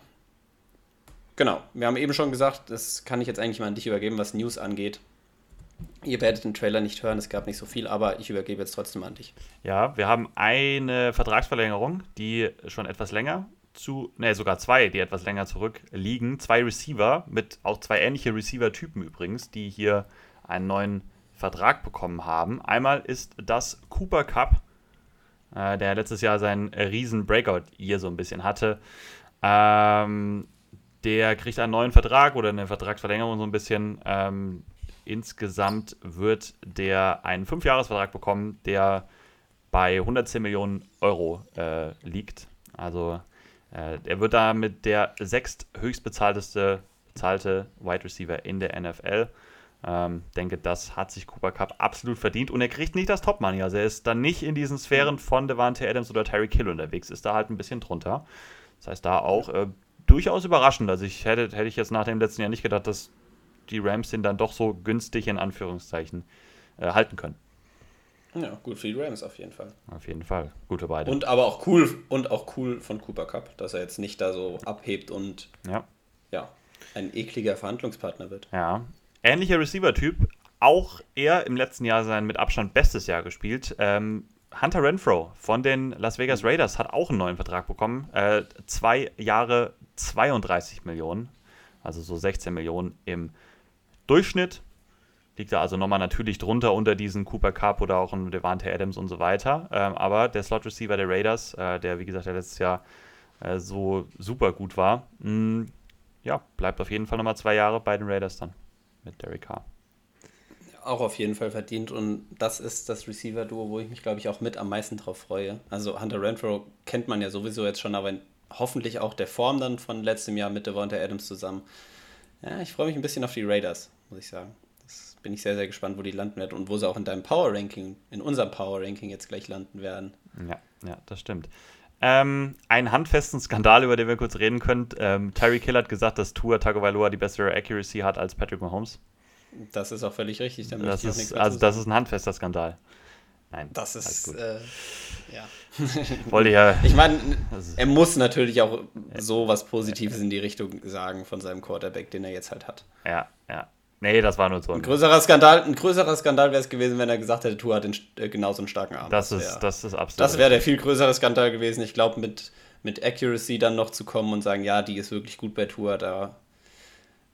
Genau. Wir haben eben schon gesagt, das kann ich jetzt eigentlich mal an dich übergeben, was News angeht. Ihr werdet den Trailer nicht hören, es gab nicht so viel, aber ich übergebe jetzt trotzdem an dich. Ja, wir haben eine Vertragsverlängerung, die schon etwas länger zu, ne, sogar zwei, die etwas länger zurückliegen. Zwei Receiver mit auch zwei ähnliche Receiver-Typen übrigens, die hier einen neuen Vertrag bekommen haben. Einmal ist das Cooper Cup, äh, der letztes Jahr seinen riesen Breakout hier so ein bisschen hatte. Ähm, der kriegt einen neuen Vertrag oder eine Vertragsverlängerung so ein bisschen. Ähm, Insgesamt wird der einen Fünfjahresvertrag bekommen, der bei 110 Millionen Euro äh, liegt. Also äh, er wird damit der sechst höchstbezahlteste bezahlte Wide Receiver in der NFL. Ähm, denke, das hat sich Cooper Cup absolut verdient und er kriegt nicht das Top Money. Also er ist dann nicht in diesen Sphären von Devante Adams oder Terry Kill unterwegs, ist da halt ein bisschen drunter. Das heißt, da auch äh, durchaus überraschend. Also ich hätte, hätte ich jetzt nach dem letzten Jahr nicht gedacht, dass die Rams den dann doch so günstig in Anführungszeichen äh, halten können. Ja, gut für die Rams auf jeden Fall. Auf jeden Fall. Gute beide. Und aber auch cool und auch cool von Cooper Cup, dass er jetzt nicht da so abhebt und ja, ja ein ekliger Verhandlungspartner wird. Ja. Ähnlicher Receiver-Typ, auch er im letzten Jahr sein mit Abstand bestes Jahr gespielt. Ähm, Hunter Renfro von den Las Vegas. Raiders hat auch einen neuen Vertrag bekommen. Äh, zwei Jahre 32 Millionen, also so 16 Millionen im Durchschnitt liegt er also nochmal natürlich drunter unter diesen Cooper Cup oder auch ein Devante Adams und so weiter. Ähm, aber der Slot Receiver der Raiders, äh, der wie gesagt ja letztes Jahr äh, so super gut war, mh, mm, ja, bleibt auf jeden Fall nochmal zwei Jahre bei den Raiders dann mit Derek Carr. Auch auf jeden Fall verdient und das ist das Receiver-Duo, wo ich mich, glaube ich, auch mit am meisten drauf freue. Also Hunter Renfro kennt man ja sowieso jetzt schon, aber in, hoffentlich auch der Form dann von letztem Jahr mit Devonta Adams zusammen. Ja, ich freue mich ein bisschen auf die Raiders, muss ich sagen. Das bin ich sehr, sehr gespannt, wo die landen werden und wo sie auch in deinem Power Ranking, in unserem Power Ranking jetzt gleich landen werden. Ja, ja, das stimmt. Ähm, einen handfesten Skandal, über den wir kurz reden können. Ähm, Terry Kill hat gesagt, dass Tua Tagovailoa die bessere Accuracy hat als Patrick Mahomes. Das ist auch völlig richtig. das ist, also das ist ein handfester Skandal. Nein, das ist äh, ja. Wollte ja. Ich meine, er muss natürlich auch so was Positives in die Richtung sagen von seinem Quarterback, den er jetzt halt hat. Ja, ja. Nee, das war nur so ein, ein größerer Skandal. Ein größerer Skandal wäre es gewesen, wenn er gesagt hätte, Tour hat den, äh, genauso einen starken Arm. Das, ist, das ist absolut. Das wäre der viel größere Skandal gewesen. Ich glaube, mit, mit Accuracy dann noch zu kommen und sagen, ja, die ist wirklich gut bei Tour, da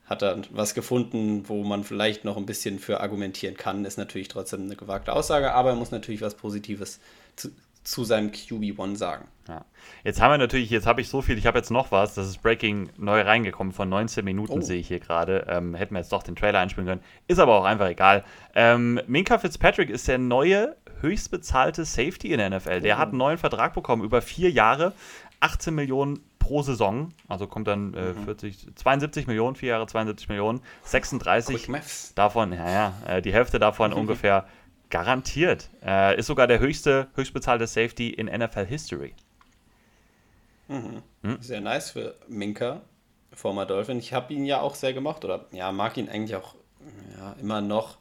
hat er was gefunden, wo man vielleicht noch ein bisschen für argumentieren kann. Ist natürlich trotzdem eine gewagte Aussage, aber er muss natürlich was Positives zu, zu seinem QB1 sagen. Ja. Jetzt haben wir natürlich, jetzt habe ich so viel, ich habe jetzt noch was, das ist Breaking neu reingekommen, von 19 Minuten oh. sehe ich hier gerade. Ähm, hätten wir jetzt doch den Trailer einspielen können, ist aber auch einfach egal. Ähm, Minka Fitzpatrick ist der neue höchstbezahlte Safety in der NFL. Der oh. hat einen neuen Vertrag bekommen über vier Jahre, 18 Millionen pro Saison, also kommt dann äh, mhm. 40, 72 Millionen, vier Jahre 72 Millionen, 36 davon, ja, ja, äh, die Hälfte davon ungefähr garantiert. Äh, ist sogar der höchste, höchstbezahlte Safety in NFL History. Mhm. Hm? Sehr nice für Minka, former Dolphin. Ich habe ihn ja auch sehr gemocht oder ja, mag ihn eigentlich auch ja, immer noch.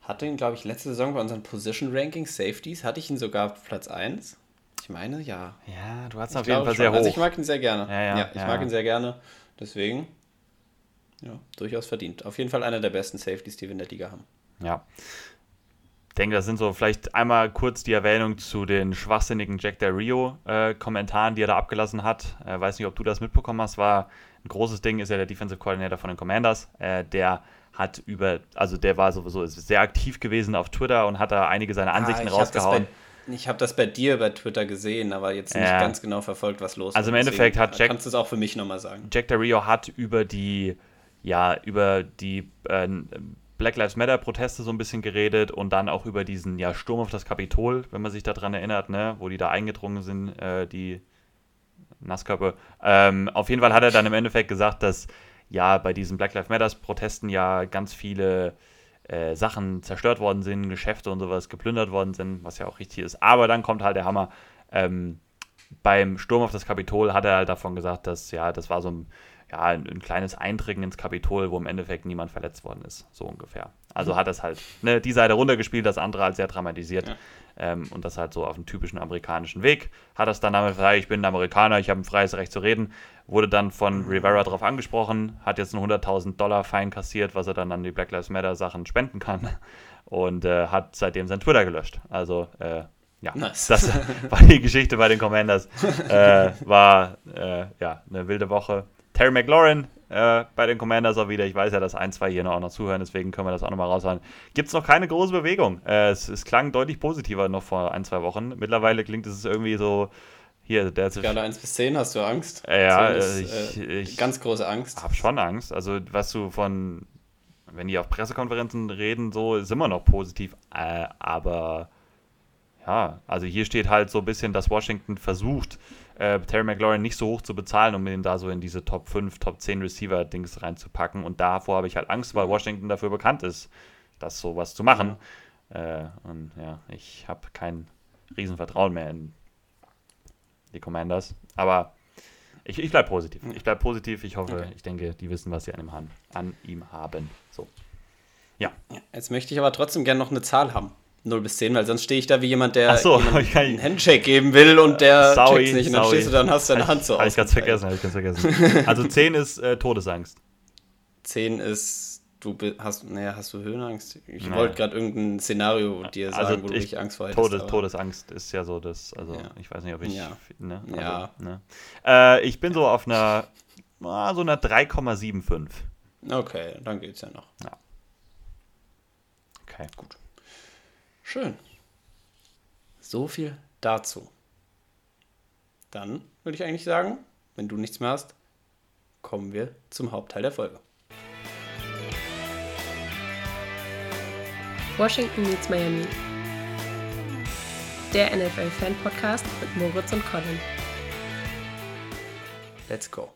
Hatte ihn, glaube ich, letzte Saison bei unseren Position Rankings, Safeties, hatte ich ihn sogar auf Platz 1. Ich meine, ja. Ja, du hast ihn auf jeden Fall sehr hoch. Also ich mag ihn sehr gerne. Ja, ja, ja ich ja. mag ihn sehr gerne. Deswegen, ja, durchaus verdient. Auf jeden Fall einer der besten Safeties, die wir in der Liga haben. Ja. denke, das sind so vielleicht einmal kurz die Erwähnung zu den schwachsinnigen Jack Del Rio-Kommentaren, äh, die er da abgelassen hat. Äh, weiß nicht, ob du das mitbekommen hast. War ein großes Ding, ist ja der Defensive Coordinator von den Commanders. Äh, der hat über, also der war sowieso sehr aktiv gewesen auf Twitter und hat da einige seiner ah, Ansichten ah, rausgehauen. Ich habe das bei dir bei Twitter gesehen, aber jetzt nicht ja. ganz genau verfolgt, was los ist. Also im Endeffekt Deswegen, hat Jack. Kannst du es auch für mich nochmal sagen? Jack Del Rio hat über die, ja, über die äh, Black Lives Matter Proteste so ein bisschen geredet und dann auch über diesen ja, Sturm auf das Kapitol, wenn man sich daran erinnert, ne, wo die da eingedrungen sind, äh, die Nasskörper. Ähm, auf jeden Fall hat er dann im Endeffekt gesagt, dass ja bei diesen Black Lives Matter Protesten ja ganz viele äh, Sachen zerstört worden sind, Geschäfte und sowas geplündert worden sind, was ja auch richtig ist. Aber dann kommt halt der Hammer. Ähm, beim Sturm auf das Kapitol hat er halt davon gesagt, dass ja, das war so ein, ja, ein, ein kleines Eindringen ins Kapitol, wo im Endeffekt niemand verletzt worden ist, so ungefähr. Also mhm. hat es halt ne, die Seite runtergespielt, das andere halt sehr dramatisiert. Ja. Ähm, und das halt so auf dem typischen amerikanischen Weg. Hat das dann damit gesagt, ich bin ein Amerikaner, ich habe ein freies Recht zu reden. Wurde dann von Rivera darauf angesprochen, hat jetzt einen 100.000 Dollar Fein kassiert, was er dann an die Black Lives Matter Sachen spenden kann. Und äh, hat seitdem sein Twitter gelöscht. Also, äh, ja, nice. das war die Geschichte bei den Commanders. Äh, war äh, ja eine wilde Woche. Terry McLaurin äh, bei den Commanders auch wieder. Ich weiß ja, dass ein, zwei hier noch, auch noch zuhören, deswegen können wir das auch nochmal raushauen. Gibt es noch keine große Bewegung. Äh, es, es, klang deutlich positiver noch vor ein, zwei Wochen. Mittlerweile klingt es irgendwie so. Hier, der Skala 1 bis 10 hast du Angst? Ja, ist, ich, äh, ich, ganz große Angst. Hab schon Angst. Also, was du von, wenn die auf Pressekonferenzen reden, so ist immer noch positiv. Äh, aber ja, also hier steht halt so ein bisschen, dass Washington versucht, äh, Terry McLaurin nicht so hoch zu bezahlen, um ihn da so in diese Top 5, Top 10 Receiver-Dings reinzupacken. Und davor habe ich halt Angst, weil Washington dafür bekannt ist, das sowas zu machen. Äh, und ja, ich habe kein Riesenvertrauen mehr in die Commanders. Aber ich, ich bleibe positiv. Ich bleibe positiv. Ich hoffe, okay. ich denke, die wissen, was sie an ihm, haben, an ihm haben. So. Ja. Jetzt möchte ich aber trotzdem gerne noch eine Zahl haben. 0 bis 10, weil sonst stehe ich da wie jemand, der so, einen Handshake geben will und der sorry, checkt's nicht. Und dann sorry. stehst du da und hast deine Hand so aus. Habe ich ganz vergessen, habe ich ganz vergessen. Also 10 ist äh, Todesangst. 10 ist, du hast, naja, hast du Höhenangst? Ich naja. wollte gerade irgendein Szenario dir sagen, also wo du ich, richtig Angst vor hättest. Todes, Todesangst ist ja so das, also ja. ich weiß nicht, ob ich, ja. ne, also, ja. Ne. Äh, ich bin so auf einer, ah, so einer 3,75. Okay, dann geht's ja noch. Ja. Okay. Gut. Schön. So viel dazu. Dann würde ich eigentlich sagen, wenn du nichts mehr hast, kommen wir zum Hauptteil der Folge. Washington meets Miami. Der NFL-Fan-Podcast mit Moritz und Colin. Let's go.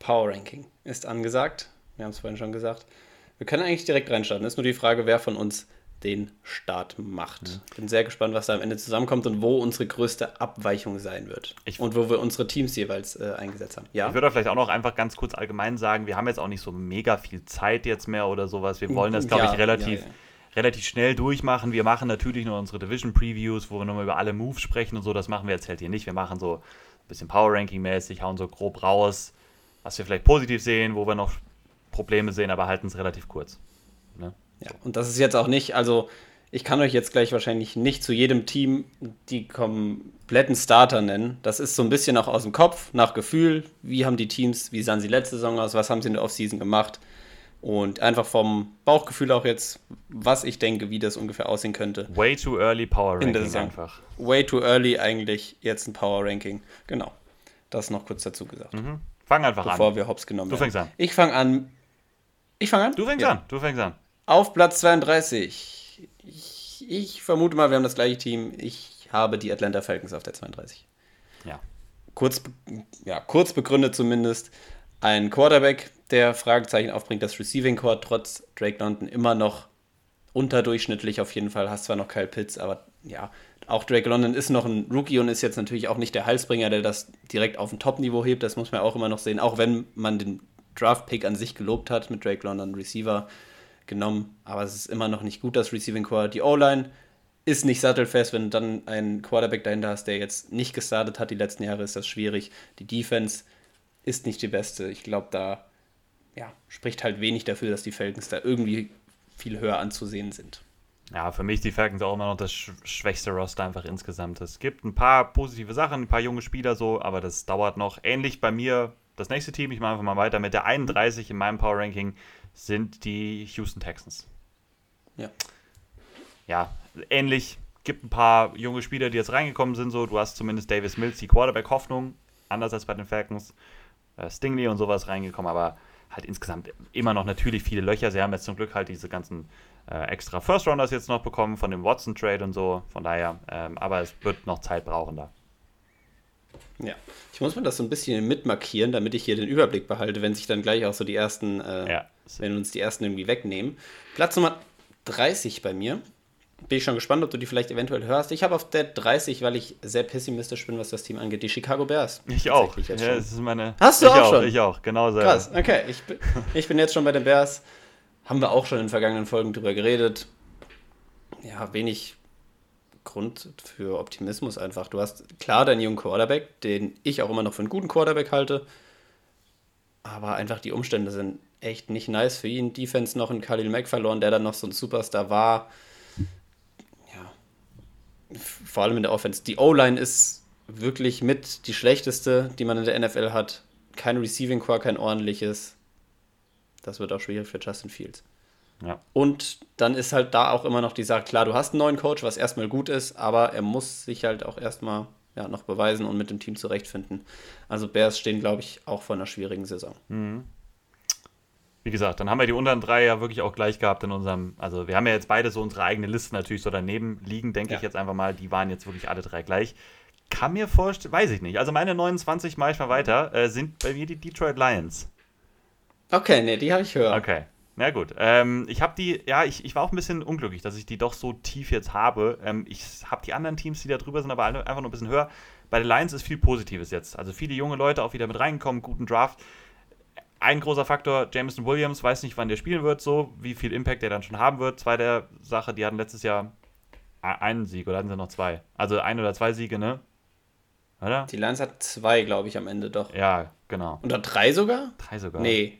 Power Ranking ist angesagt. Wir haben es vorhin schon gesagt. Wir können eigentlich direkt reinstarten. Ist nur die Frage, wer von uns den Start macht. Mhm. Bin sehr gespannt, was da am Ende zusammenkommt und wo unsere größte Abweichung sein wird. Ich und wo wir unsere Teams jeweils äh, eingesetzt haben. Ja? Ich würde vielleicht auch noch einfach ganz kurz allgemein sagen, wir haben jetzt auch nicht so mega viel Zeit jetzt mehr oder sowas. Wir wollen das, glaube ja, ich, relativ, ja, ja. relativ schnell durchmachen. Wir machen natürlich nur unsere Division-Previews, wo wir nochmal über alle Moves sprechen und so. Das machen wir jetzt halt hier nicht. Wir machen so ein bisschen Power-Ranking-mäßig, hauen so grob raus, was wir vielleicht positiv sehen, wo wir noch Probleme sehen, aber halten es relativ kurz. Ne? Ja, und das ist jetzt auch nicht, also ich kann euch jetzt gleich wahrscheinlich nicht zu jedem Team die kompletten Starter nennen. Das ist so ein bisschen auch aus dem Kopf, nach Gefühl. Wie haben die Teams, wie sahen sie letzte Saison aus, was haben sie in der Offseason gemacht? Und einfach vom Bauchgefühl auch jetzt, was ich denke, wie das ungefähr aussehen könnte. Way too early Power Ranking einfach. Way too early eigentlich jetzt ein Power Ranking. Genau. Das noch kurz dazu gesagt. Mhm. Fang einfach bevor an. Bevor wir hops genommen Du fängst an. Ich fange an. Ich fange an? Du fängst ja. an. Du fängst an. Auf Platz 32. Ich, ich, vermute mal, wir haben das gleiche Team. Ich habe die Atlanta Falcons auf der 32. Ja. Kurz, ja, kurz begründet zumindest. Ein Quarterback, der Fragezeichen aufbringt, das Receiving Core trotz Drake London immer noch unterdurchschnittlich auf jeden Fall. Hast zwar noch Kyle Pitts, aber ja, auch Drake London ist noch ein Rookie und ist jetzt natürlich auch nicht der Halsbringer, der das direkt auf ein Top-Niveau hebt. Das muss man auch immer noch sehen. Auch wenn man den Draft-Pick an sich gelobt hat mit Drake London Receiver, genommen, aber es ist immer noch nicht gut, das Receiving Core. Die O-Line ist nicht sattelfest, wenn du dann einen Quarterback dahinter hast, der jetzt nicht gestartet hat die letzten Jahre, ist das schwierig. Die Defense ist nicht die beste. Ich glaube, da ja, spricht halt wenig dafür, dass die Falcons da irgendwie viel höher anzusehen sind. Ja, für mich die Falcons auch immer noch das schwächste Roster einfach insgesamt. Es gibt ein paar positive Sachen, ein paar junge Spieler so, aber das dauert noch. Ähnlich bei mir das nächste Team, ich mache einfach mal weiter mit der 31 in meinem Power Ranking, sind die Houston Texans. Ja. Ja, ähnlich. Gibt ein paar junge Spieler, die jetzt reingekommen sind. So, du hast zumindest Davis Mills, die Quarterback-Hoffnung, anders als bei den Falcons. Äh, Stingley und sowas reingekommen, aber halt insgesamt immer noch natürlich viele Löcher. Sie haben jetzt zum Glück halt diese ganzen äh, extra First Rounders jetzt noch bekommen von dem Watson Trade und so. Von daher, ähm, aber es wird noch Zeit brauchen da. Ja, ich muss mir das so ein bisschen mitmarkieren, damit ich hier den Überblick behalte, wenn sich dann gleich auch so die ersten, äh, ja. Wenn uns die ersten irgendwie wegnehmen. Platz Nummer 30 bei mir. Bin ich schon gespannt, ob du die vielleicht eventuell hörst. Ich habe auf der 30, weil ich sehr pessimistisch bin, was das Team angeht, die Chicago Bears. Ich auch. Ja, das ist meine. Hast du auch, auch, schon? Ich auch, genau so. Krass, okay. Ich, ich bin jetzt schon bei den Bears. Haben wir auch schon in vergangenen Folgen drüber geredet. Ja, wenig Grund für Optimismus einfach. Du hast klar deinen jungen Quarterback, den ich auch immer noch für einen guten Quarterback halte. Aber einfach die Umstände sind echt nicht nice für ihn. Defense noch in Khalil Mack verloren, der dann noch so ein Superstar war. Ja. Vor allem in der Offense. Die O-Line ist wirklich mit die schlechteste, die man in der NFL hat. Kein Receiving Core, kein ordentliches. Das wird auch schwierig für Justin Fields. Ja. Und dann ist halt da auch immer noch die Sache, klar, du hast einen neuen Coach, was erstmal gut ist, aber er muss sich halt auch erstmal ja, noch beweisen und mit dem Team zurechtfinden. Also Bears stehen, glaube ich, auch vor einer schwierigen Saison. Mhm. Wie gesagt, dann haben wir die unteren drei ja wirklich auch gleich gehabt in unserem, also wir haben ja jetzt beide so unsere eigene Liste natürlich so daneben liegen, denke ja. ich jetzt einfach mal, die waren jetzt wirklich alle drei gleich. Kann mir vorstellen, weiß ich nicht. Also meine 29 mache ich mal weiter, äh, sind bei mir die Detroit Lions. Okay, nee, die habe ich höher. Okay. Na gut. Ähm, ich habe die, ja, ich, ich war auch ein bisschen unglücklich, dass ich die doch so tief jetzt habe. Ähm, ich habe die anderen Teams, die da drüber sind, aber einfach nur ein bisschen höher. Bei den Lions ist viel Positives jetzt. Also viele junge Leute auch wieder mit reingekommen, guten Draft. Ein großer Faktor, Jameson Williams, weiß nicht, wann der spielen wird, so, wie viel Impact der dann schon haben wird. Zweite Sache, die hatten letztes Jahr einen Sieg oder hatten sie noch zwei? Also ein oder zwei Siege, ne? Oder? Die Lions hat zwei, glaube ich, am Ende doch. Ja, genau. Oder drei sogar? Drei sogar. Nee.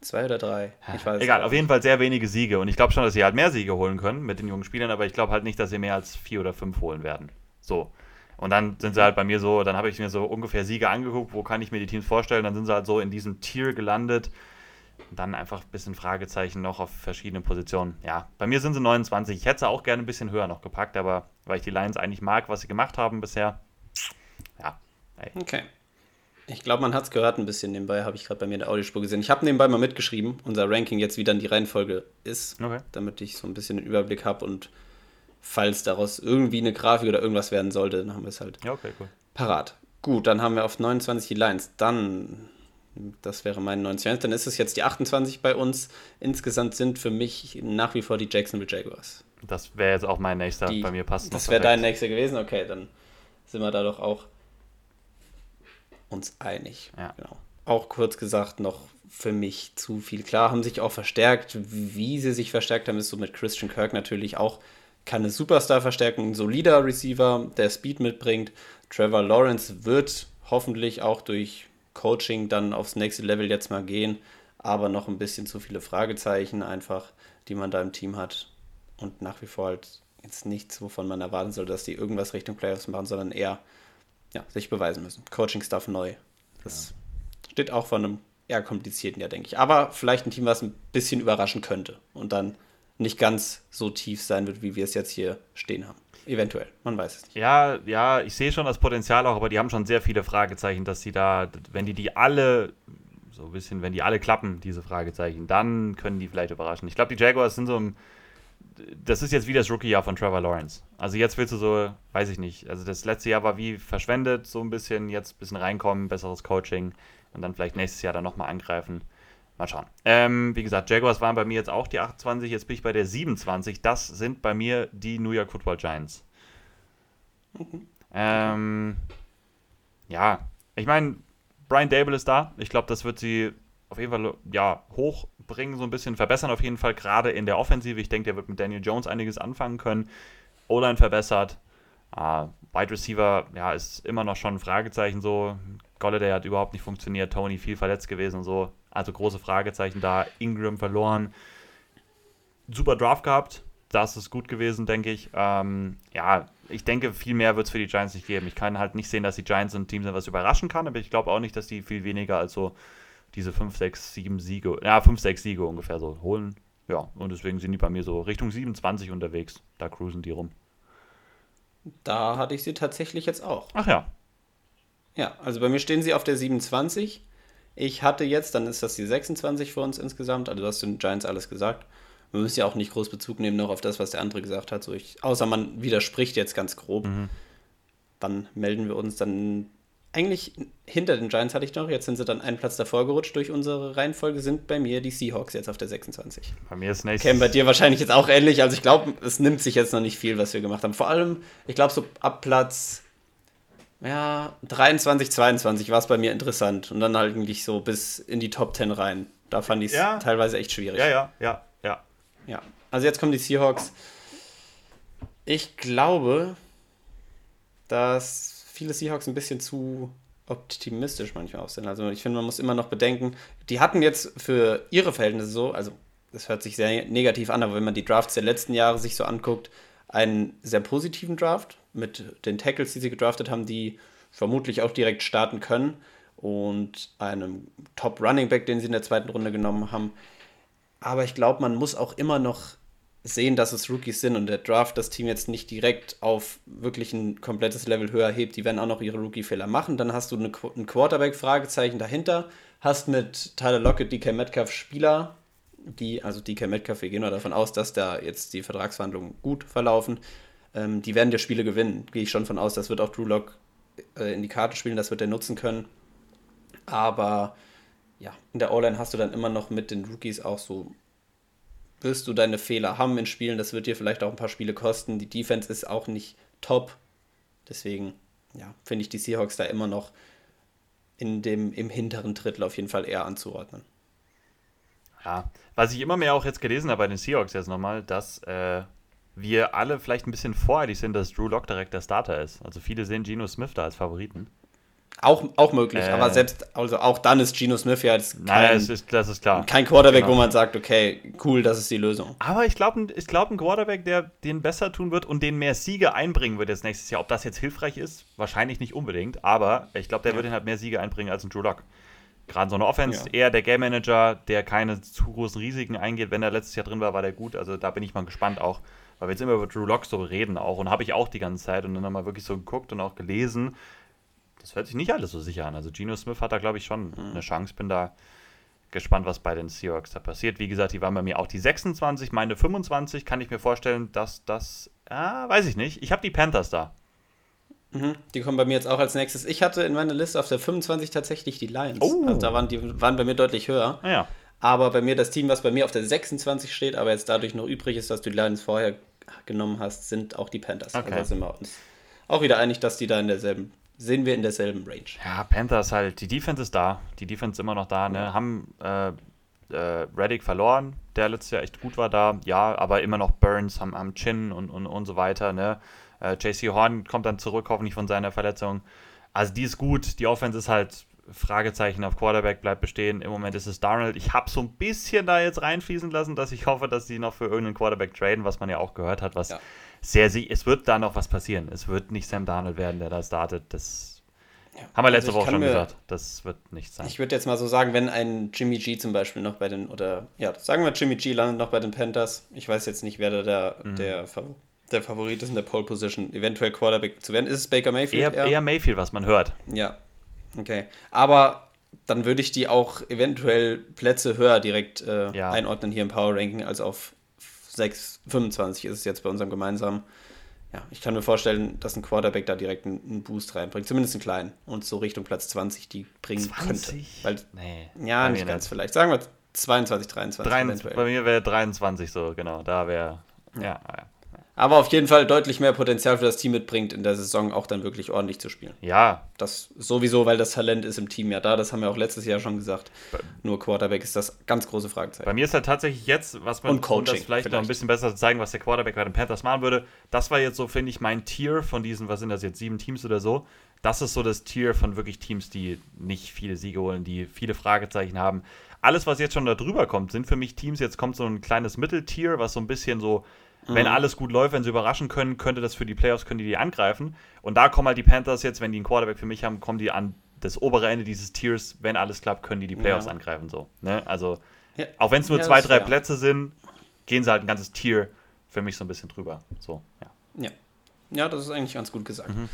Zwei oder drei? Ich weiß Egal, auf jeden Fall sehr wenige Siege. Und ich glaube schon, dass sie halt mehr Siege holen können mit den jungen Spielern, aber ich glaube halt nicht, dass sie mehr als vier oder fünf holen werden. So. Und dann sind sie halt bei mir so, dann habe ich mir so ungefähr Siege angeguckt, wo kann ich mir die Teams vorstellen, dann sind sie halt so in diesem Tier gelandet. Und dann einfach ein bisschen Fragezeichen noch auf verschiedenen Positionen. Ja, bei mir sind sie 29. Ich hätte sie auch gerne ein bisschen höher noch gepackt, aber weil ich die Lions eigentlich mag, was sie gemacht haben bisher. Ja. Ey. Okay. Ich glaube, man hat es gehört ein bisschen nebenbei, habe ich gerade bei mir in der Audiospur gesehen. Ich habe nebenbei mal mitgeschrieben, unser Ranking jetzt, wie dann die Reihenfolge ist, okay. damit ich so ein bisschen den Überblick habe und falls daraus irgendwie eine Grafik oder irgendwas werden sollte, dann haben wir es halt ja, okay, cool. parat. Gut, dann haben wir auf 29 die Lines. Dann, das wäre mein 29, dann ist es jetzt die 28 bei uns. Insgesamt sind für mich nach wie vor die Jacksonville Jaguars. Das wäre jetzt auch mein nächster, die, bei mir passt Das wäre dein nächster gewesen, okay, dann sind wir da doch auch uns einig. Ja. Genau. Auch kurz gesagt noch für mich zu viel. Klar, haben sich auch verstärkt. Wie sie sich verstärkt haben, ist so mit Christian Kirk natürlich auch keine Superstar-Verstärkung, ein solider Receiver, der Speed mitbringt. Trevor Lawrence wird hoffentlich auch durch Coaching dann aufs nächste Level jetzt mal gehen, aber noch ein bisschen zu viele Fragezeichen einfach, die man da im Team hat. Und nach wie vor halt jetzt nichts, wovon man erwarten soll, dass die irgendwas Richtung Playoffs machen, sondern eher ja, sich beweisen müssen. Coaching-Stuff neu. Das ja. steht auch vor einem eher komplizierten Jahr, denke ich. Aber vielleicht ein Team, was ein bisschen überraschen könnte und dann nicht ganz so tief sein wird, wie wir es jetzt hier stehen haben. Eventuell, man weiß es nicht. Ja, ja, ich sehe schon das Potenzial auch, aber die haben schon sehr viele Fragezeichen, dass sie da, wenn die die alle, so ein bisschen, wenn die alle klappen, diese Fragezeichen, dann können die vielleicht überraschen. Ich glaube, die Jaguars sind so ein das ist jetzt wie das Rookie-Jahr von Trevor Lawrence. Also jetzt willst du so, weiß ich nicht, also das letzte Jahr war wie verschwendet, so ein bisschen, jetzt ein bisschen reinkommen, besseres Coaching und dann vielleicht nächstes Jahr dann nochmal angreifen. Mal schauen. Ähm, wie gesagt, Jaguars waren bei mir jetzt auch die 28, jetzt bin ich bei der 27. Das sind bei mir die New York Football Giants. Mhm. Ähm, ja, ich meine, Brian Dable ist da. Ich glaube, das wird sie auf jeden Fall ja, hochbringen, so ein bisschen verbessern, auf jeden Fall gerade in der Offensive. Ich denke, der wird mit Daniel Jones einiges anfangen können. O-Line verbessert. Uh, Wide Receiver, ja, ist immer noch schon ein Fragezeichen so. Golladay hat überhaupt nicht funktioniert, Tony viel verletzt gewesen und so. Also große Fragezeichen da. Ingram verloren. Super Draft gehabt. das ist gut gewesen, denke ich. Ähm, ja, ich denke, viel mehr wird es für die Giants nicht geben. Ich kann halt nicht sehen, dass die Giants ein Team sind, was überraschen kann, aber ich glaube auch nicht, dass die viel weniger als so diese 5, 6, 7 Siege, ja, 5, 6 Siege ungefähr so holen. Ja, und deswegen sind die bei mir so Richtung 27 unterwegs. Da cruisen die rum. Da hatte ich sie tatsächlich jetzt auch. Ach ja. Ja, also bei mir stehen sie auf der 27. Ich hatte jetzt, dann ist das die 26 für uns insgesamt. Also du hast den Giants alles gesagt. Wir müssen ja auch nicht groß Bezug nehmen noch auf das, was der andere gesagt hat. So ich, außer man widerspricht jetzt ganz grob. Mhm. Dann melden wir uns dann eigentlich hinter den Giants hatte ich noch. Jetzt sind sie dann einen Platz davor gerutscht durch unsere Reihenfolge. Sind bei mir die Seahawks jetzt auf der 26. Bei mir ist nächstes. Cam, bei dir wahrscheinlich jetzt auch ähnlich. Also ich glaube, es nimmt sich jetzt noch nicht viel, was wir gemacht haben. Vor allem, ich glaube, so ab Platz ja, 23, 22 war es bei mir interessant. Und dann halt eigentlich so bis in die Top 10 rein. Da fand ich es Ja. teilweise echt schwierig. Ja, ja, ja, ja. Ja. Also jetzt kommen die Seahawks. Ich glaube, dass viele Seahawks ein bisschen zu optimistisch manchmal auch sind. Also ich finde, man muss immer noch bedenken, die hatten jetzt für ihre Verhältnisse so, also das hört sich sehr negativ an, aber wenn man die Drafts der letzten Jahre sich so anguckt, einen sehr positiven Draft mit den Tackles, die sie gedraftet haben, die vermutlich auch direkt starten können und einem Top Running Back, den sie in der zweiten Runde genommen haben. Aber ich glaube, man muss auch immer noch sehen, dass es Rookies sind und der Draft das Team jetzt nicht direkt auf wirklich ein komplettes Level höher hebt. Die werden auch noch ihre Rookie-Fehler machen. Dann hast du eine, ein Quarterback-Fragezeichen dahinter. Hast mit Tyler Lockett, DK Metcalf Spieler, die, also DK Metcalf, wir gehen davon aus, dass da jetzt die Vertragsverhandlungen gut verlaufen. Ähm, die werden dir Spiele gewinnen. Gehe ich schon von aus, das wird auch Drew Lock äh, in die Karte spielen, das wird er nutzen können. Aber ja, in der O-Line hast du dann immer noch mit den Rookies auch so, wirst du deine Fehler haben in Spielen, das wird dir vielleicht auch ein paar Spiele kosten. Die Defense ist auch nicht top. Deswegen, ja, finde ich die Seahawks da immer noch in dem, im hinteren Drittel auf jeden Fall eher anzuordnen. Ja, was ich immer mehr auch jetzt gelesen habe bei den Seahawks jetzt nochmal, dass äh, wir alle vielleicht ein bisschen voreilig sind, dass Drew Lock direkt der Starter ist. Also viele sehen Geno Smith da als Favoriten. Auch, auch möglich, Äh. aber selbst, also auch dann ist Geno Smith ja jetzt Naja, kein, es ist, das ist klar. kein Quarterback, Genau. wo man sagt, okay, cool, das ist die Lösung. Aber ich glaube, ich glaub, ein Quarterback, der den besser tun wird und den mehr Siege einbringen wird jetzt nächstes Jahr. Ob das jetzt hilfreich ist, wahrscheinlich nicht unbedingt, aber ich glaube, der Ja. wird ihn halt mehr Siege einbringen als ein Drew Lock. Gerade so eine Offense, Ja. eher der Game Manager, der keine zu großen Risiken eingeht. Wenn er letztes Jahr drin war, war der gut. Also da bin ich mal gespannt auch, weil wir jetzt immer über Drew Lock so reden auch und habe ich auch die ganze Zeit und dann mal wirklich so geguckt und auch gelesen. Das hört sich nicht alles so sicher an. Also Geno Smith hat da, glaube ich, schon eine Chance. Bin da gespannt, was bei den Seahawks da passiert. Wie gesagt, die waren bei mir auch die 26, meine 25. Kann ich mir vorstellen, dass das, ah, weiß ich nicht. Ich habe die Panthers da. Mhm. Die kommen bei mir jetzt auch als nächstes. Ich hatte in meiner Liste auf der 25 tatsächlich die Lions. Oh. Also da waren die waren bei mir deutlich höher. Naja, Aber bei mir das Team, was bei mir auf der 26 steht, aber jetzt dadurch noch übrig ist, dass du die Lions vorher genommen hast, sind auch die Panthers. Okay. Also da sind wir uns auch wieder einig, dass die da in derselben, sehen wir in derselben Range. ja, Panthers halt, die Defense ist da. Die Defense ist immer noch da, ne? Haben äh, äh, Reddick verloren, der letztes Jahr echt gut war da. Ja, aber immer noch Burns am, am Chin und, und, und so weiter, ne? Äh, JC Horn kommt dann zurück, hoffentlich von seiner Verletzung. Also die ist gut. Die Offense ist halt Fragezeichen auf Quarterback bleibt bestehen. Im Moment ist es Darnold. Ich habe so ein bisschen da jetzt reinfließen lassen, dass ich hoffe, dass sie noch für irgendeinen Quarterback traden, was man ja auch gehört hat, was Ja. sehr, sie es wird da noch was passieren. Es wird nicht Sam Darnold werden, der da startet. Das Ja. haben wir Also letzte ich Woche schon mir- gesagt. Das wird nicht sein. Ich würde jetzt mal so sagen, wenn ein Jimmy G zum Beispiel noch bei den, oder ja, sagen wir Jimmy G landet noch bei den Panthers. Ich weiß jetzt nicht, wer da der, Mhm. der, der Favorit ist in der Pole Position, eventuell Quarterback zu werden. Ist es Baker Mayfield? eher, eher Mayfield, was man hört. Ja, okay. Aber dann würde ich die auch eventuell Plätze höher direkt äh, Ja. einordnen hier im Power Ranking als auf 6, 25 ist es jetzt bei unserem gemeinsamen. Ja, ich kann mir vorstellen, dass ein Quarterback da direkt einen, einen Boost reinbringt, zumindest einen kleinen und so Richtung Platz 20 die bringen könnte. Weil, Nee. ja, nicht ganz vielleicht. Sagen wir 22, 23 23, eventuell. bei mir wäre 23 so, genau. Da wäre. Ja, ja. Aber auf jeden Fall deutlich mehr Potenzial für das Team mitbringt, in der Saison auch dann wirklich ordentlich zu spielen. Ja, Das sowieso, weil das Talent ist im Team ja da, das haben wir auch letztes Jahr schon gesagt. Nur Quarterback ist das ganz große Fragezeichen. Bei mir ist halt tatsächlich jetzt, was man Und Coaching um das vielleicht, noch ein vielleicht. bisschen besser zu zeigen, was der Quarterback bei den Panthers machen würde. Das war jetzt so, finde ich, mein Tier von diesen, was sind das jetzt, sieben Teams oder so. Das ist so das Tier von wirklich Teams, die nicht viele Siege holen, die viele Fragezeichen haben. Alles, was jetzt schon da drüber kommt, sind für mich Teams, jetzt kommt so ein kleines Mitteltier, was so ein bisschen so Wenn Mhm. alles gut läuft, wenn sie überraschen können, könnte das für die Playoffs, können die die angreifen. Und da kommen halt die Panthers jetzt, wenn die einen Quarterback für mich haben, kommen die an das obere Ende dieses Tiers. Wenn alles klappt, können die die Playoffs Ja. angreifen. So, ne? Also, Ja. auch wenn es nur Ja, zwei, drei. Plätze sind, gehen sie halt ein ganzes Tier für mich so ein bisschen drüber. So, ja. Ja. Ja, das ist eigentlich ganz gut gesagt. Mhm.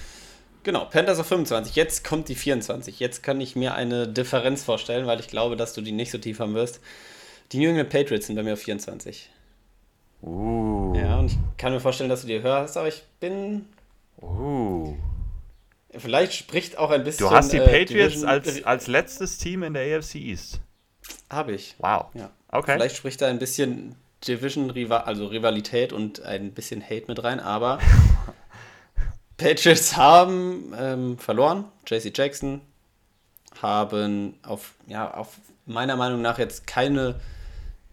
Genau, Panthers auf 25. Jetzt kommt die 24. Jetzt kann ich mir eine Differenz vorstellen, weil ich glaube, dass du die nicht so tief haben wirst. Die New England Patriots sind bei mir auf 24. Uh. Ja, und ich kann mir vorstellen, dass du die hörst, aber ich bin. Uh. Vielleicht spricht auch ein bisschen. Du hast die äh, Patriots Division- als, als letztes Team in der AFC East. Habe ich. Wow. Ja. Okay. Vielleicht spricht da ein bisschen Division, also Rivalität und ein bisschen Hate mit rein, aber Patriots haben ähm, verloren. JC Jackson haben auf, ja, auf meiner Meinung nach jetzt keine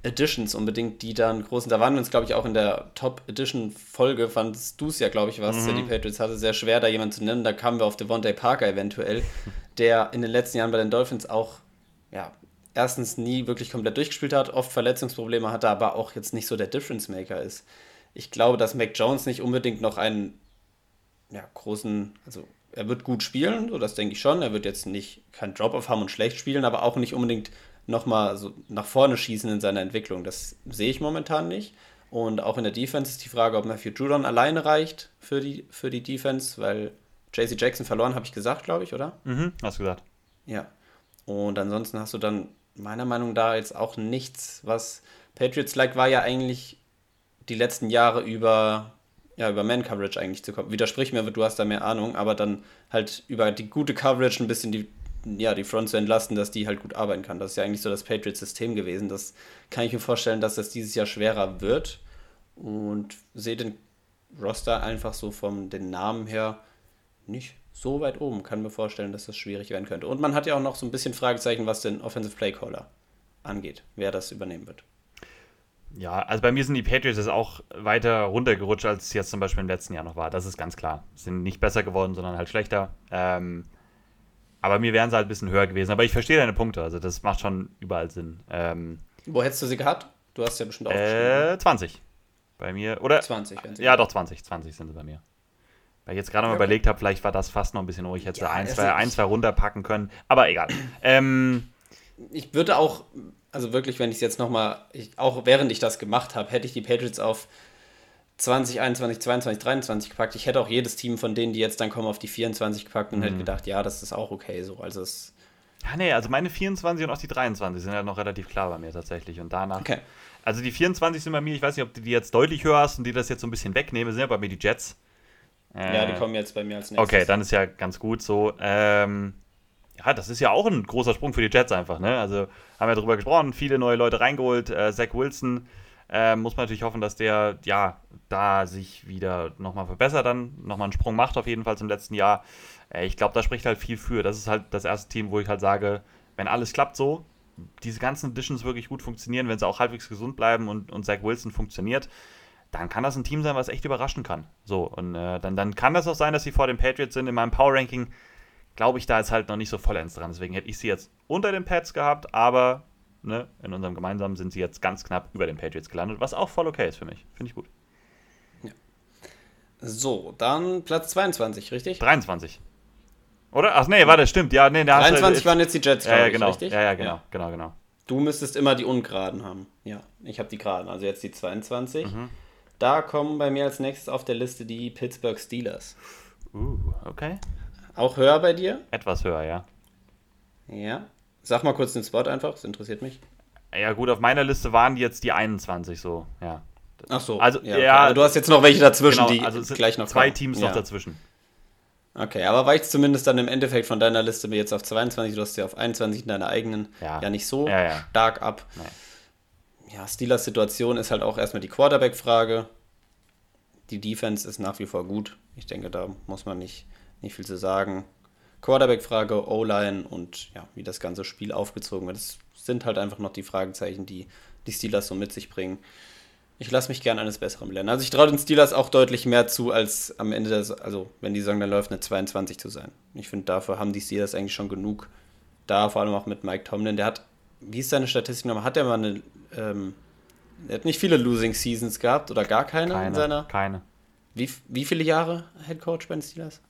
Editions unbedingt, die dann großen. Da waren wir uns, glaube ich, auch in der Top Edition Folge, fandest du es ja, glaube ich, was die Patriots hatte, sehr schwer, da jemanden zu nennen. Da kamen wir auf Devontae Parker eventuell, der in den letzten Jahren bei den Dolphins auch, ja, erstens nie wirklich komplett durchgespielt hat, oft Verletzungsprobleme hatte, aber auch jetzt nicht so der Difference Maker ist. Ich glaube, dass Mac Jones nicht unbedingt noch einen ja, großen, also er wird gut spielen, so das denke ich schon. Er wird jetzt nicht kein Drop-off haben und schlecht spielen, aber auch nicht unbedingt nochmal so nach vorne schießen in seiner Entwicklung. Das sehe ich momentan nicht. Und auch in der Defense ist die Frage, ob Matthew Judon alleine reicht für die, für die Defense, weil JC Jackson verloren, habe ich gesagt, glaube ich, oder? Mhm, hast du gesagt. Ja. Und ansonsten hast du dann meiner Meinung nach da jetzt auch nichts, was Patriots-like war ja eigentlich die letzten Jahre über, ja, über Man-Coverage eigentlich zu kommen. Widersprich mir, du hast da mehr Ahnung, aber dann halt über die gute Coverage ein bisschen die, ja, die Front zu entlasten, dass die halt gut arbeiten kann. Das ist ja eigentlich so das Patriots-System gewesen. Das kann ich mir vorstellen, dass das dieses Jahr schwerer wird. Und sehe den Roster einfach so vom den Namen her nicht so weit oben. Kann mir vorstellen, dass das schwierig werden könnte. Und man hat ja auch noch so ein bisschen Fragezeichen, was den Offensive Play Caller angeht, wer das übernehmen wird. Ja, also bei mir sind die Patriots jetzt auch weiter runtergerutscht, als es jetzt zum Beispiel im letzten Jahr noch war. Das ist ganz klar. Sind nicht besser geworden, sondern halt schlechter. Ähm, aber mir wären sie halt ein bisschen höher gewesen. Aber ich verstehe deine Punkte. Also das macht schon überall Sinn. Ähm, Wo hättest du sie gehabt? Du hast ja bestimmt aufgeschrieben. äh, 20. Bei mir. Oder? 20, wenn sie Ja, doch, 20. 20 sind sie bei mir. Weil ich jetzt gerade mal Okay. überlegt habe, vielleicht war das fast noch ein bisschen ruhig. Ich hätte Ja, ein, also zwei, ein, zwei runterpacken können. Aber egal. ähm, Ich würde auch, also wirklich, wenn ich es jetzt nochmal, auch während ich das gemacht habe, hätte ich die Patriots auf 20, 21, 22, 23 gepackt. Ich hätte auch jedes Team von denen, die jetzt dann kommen, auf die 24 gepackt und Mhm. hätte gedacht, ja, das ist auch okay so. Also es, ja, nee, also meine 24 und auch die 23 sind halt noch relativ klar bei mir tatsächlich. Und danach. okay. Also die 24 sind bei mir, ich weiß nicht, ob du die jetzt deutlich höher hast und die das jetzt so ein bisschen wegnehmen, sind ja bei mir die Jets. Äh, Ja, die kommen jetzt bei mir als nächstes. Okay, dann ist ja ganz gut so. Ähm, ja, das ist ja auch ein großer Sprung für die Jets einfach, ne? Also haben wir darüber gesprochen, viele neue Leute reingeholt. Äh, Zach Wilson äh, muss man natürlich hoffen, dass der ja da sich wieder nochmal verbessert, dann nochmal einen Sprung macht, auf jeden Fall zum letzten Jahr. Äh, ich glaube, da spricht halt viel für. Das ist halt das erste Team, wo ich halt sage, wenn alles klappt so, diese ganzen Editions wirklich gut funktionieren, wenn sie auch halbwegs gesund bleiben und, und Zach Wilson funktioniert, dann kann das ein Team sein, was echt überraschen kann. So, und äh, dann, dann kann das auch sein, dass sie vor den Patriots sind. In meinem Power-Ranking glaube ich da jetzt halt noch nicht so vollends dran. Deswegen hätte ich sie jetzt unter den Pats gehabt, aber ne, in unserem gemeinsamen sind sie jetzt ganz knapp über den Patriots gelandet, was auch voll okay ist für mich. Finde ich gut. So, dann Platz 22, richtig? 23. Oder? Ach nee, warte, stimmt. Ja, nee, da hast du- 23 waren jetzt die Jets, ja, ja, genau. richtig? Ja, ja, genau, genau, genau. Du müsstest immer die Ungeraden haben. Ja, ich habe die Geraden, also jetzt die 22. Mhm. Da kommen bei mir als nächstes auf der Liste die Pittsburgh Steelers. Uh, okay. Auch höher bei dir? Etwas höher, ja. Ja. Sag mal kurz den Spot einfach, das interessiert mich. Ja, gut, auf meiner Liste waren jetzt die 21 so, ja. Ach so. Also, okay. ja, Aber du hast jetzt noch welche dazwischen, Genau, die also es sind gleich noch zwei kommen. Teams ja. noch dazwischen. Okay, aber weicht zumindest dann im Endeffekt von deiner Liste jetzt auf 22, du hast ja auf 21 in deiner eigenen Ja. ja, nicht so Ja, ja. stark ab. Ja, Steelers Situation ist halt auch erstmal die Quarterback-Frage. Die Defense ist nach wie vor gut. Ich denke, da muss man nicht, nicht viel zu sagen. Quarterback-Frage, O-Line und ja, wie das ganze Spiel aufgezogen wird. Das sind halt einfach noch die Fragezeichen, die die Steelers so mit sich bringen. Ich lasse mich gern eines Besseren lernen. Also ich traue den Steelers auch deutlich mehr zu, als am Ende, der, also wenn die Saison dann läuft, eine 22 zu sein. Ich finde, dafür haben die Steelers eigentlich schon genug. Da vor allem auch mit Mike Tomlin. Der hat, wie ist seine Statistik nochmal? Hat der mal eine ähm, Er hat nicht viele Losing Seasons gehabt oder gar keine, Keine. in seiner. keine. Wie, wie viele Jahre Head Coach bei den Steelers?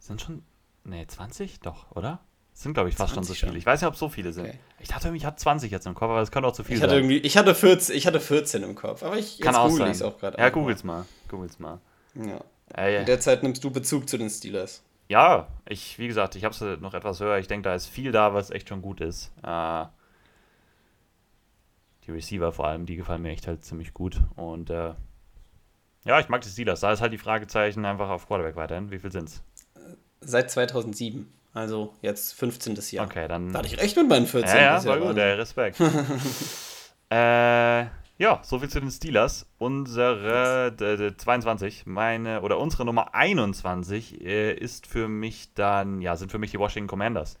Sind schon. Nee, 20? Doch, oder? Sind, glaube ich, fast schon so 20 viele. schon. Ich weiß nicht, ob es so viele sind. Okay. Ich dachte irgendwie, ich hatte 20 jetzt im Kopf, aber das könnte auch zu viel Ich hatte sein. ich hatte 14, ich hatte 14 im Kopf, aber ich Kann jetzt auch google ich's auch gerade. ja, googles mal. Googles mal. Ja. Äh, In der Zeit nimmst du Bezug zu den Steelers. Ja, ich, wie gesagt, ich habe es noch etwas höher. Ich denke, da ist viel da, was echt schon gut ist. Äh, die Receiver vor allem, die gefallen mir echt halt ziemlich gut. Und äh, ja, ich mag die Steelers. Da ist halt die Fragezeichen einfach auf Quarterback weiterhin. Wie viel sind's? Seit 2007. Also jetzt 15. Jahr. Okay, dann. Da hatte ich recht mit meinen 14. Ja, ja, war gut, ey, Respekt. äh, ja, soviel zu den Steelers. Unsere d- 22, meine, oder unsere Nummer 21 äh, ist für mich dann, ja, sind für mich die Washington Commanders.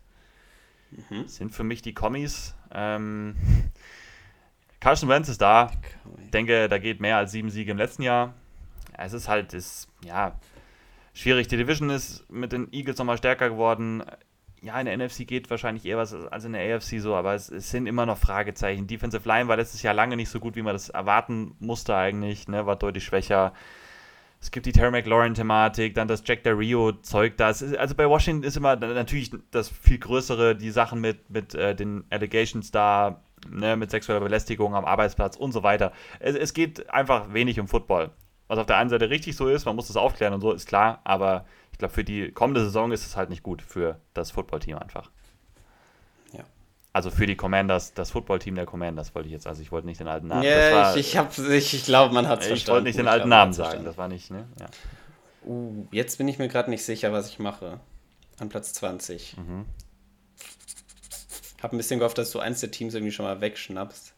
Mhm. Sind für mich die Kommis. Ähm, Carson Wentz ist da. Ich denke, da geht mehr als sieben Siege im letzten Jahr. Es ist halt, ist, ja, schwierig. Die Division ist mit den Eagles nochmal stärker geworden. Ja, in der NFC geht wahrscheinlich eher was als in der AFC so, aber es, es sind immer noch Fragezeichen. Defensive Line war letztes Jahr lange nicht so gut, wie man das erwarten musste eigentlich, ne, war deutlich schwächer. Es gibt die Terry McLaurin-Thematik, dann das Jack Del Rio-Zeug da. Also bei Washington ist immer natürlich das viel größere, die Sachen mit, mit äh, den Allegations da, ne, mit sexueller Belästigung am Arbeitsplatz und so weiter. Es, es geht einfach wenig um Football. Was auf der einen Seite richtig so ist, man muss das aufklären und so, ist klar, aber ich glaube, für die kommende Saison ist es halt nicht gut für das Footballteam einfach. Ja. Also für die Commanders, das Footballteam der Commanders wollte ich jetzt, also ich wollte nicht den alten Namen. das Ja, war, ich, ich, hab, ich, ich glaube, man hat es ich verstanden. wollte nicht den Ich alten glaub, Namen sagen, verstanden. das war nicht, ne? Ja. Uh, jetzt bin ich mir gerade nicht sicher, was ich mache. An Platz 20. Mhm. Hab ein bisschen gehofft, dass du eins der Teams irgendwie schon mal wegschnappst.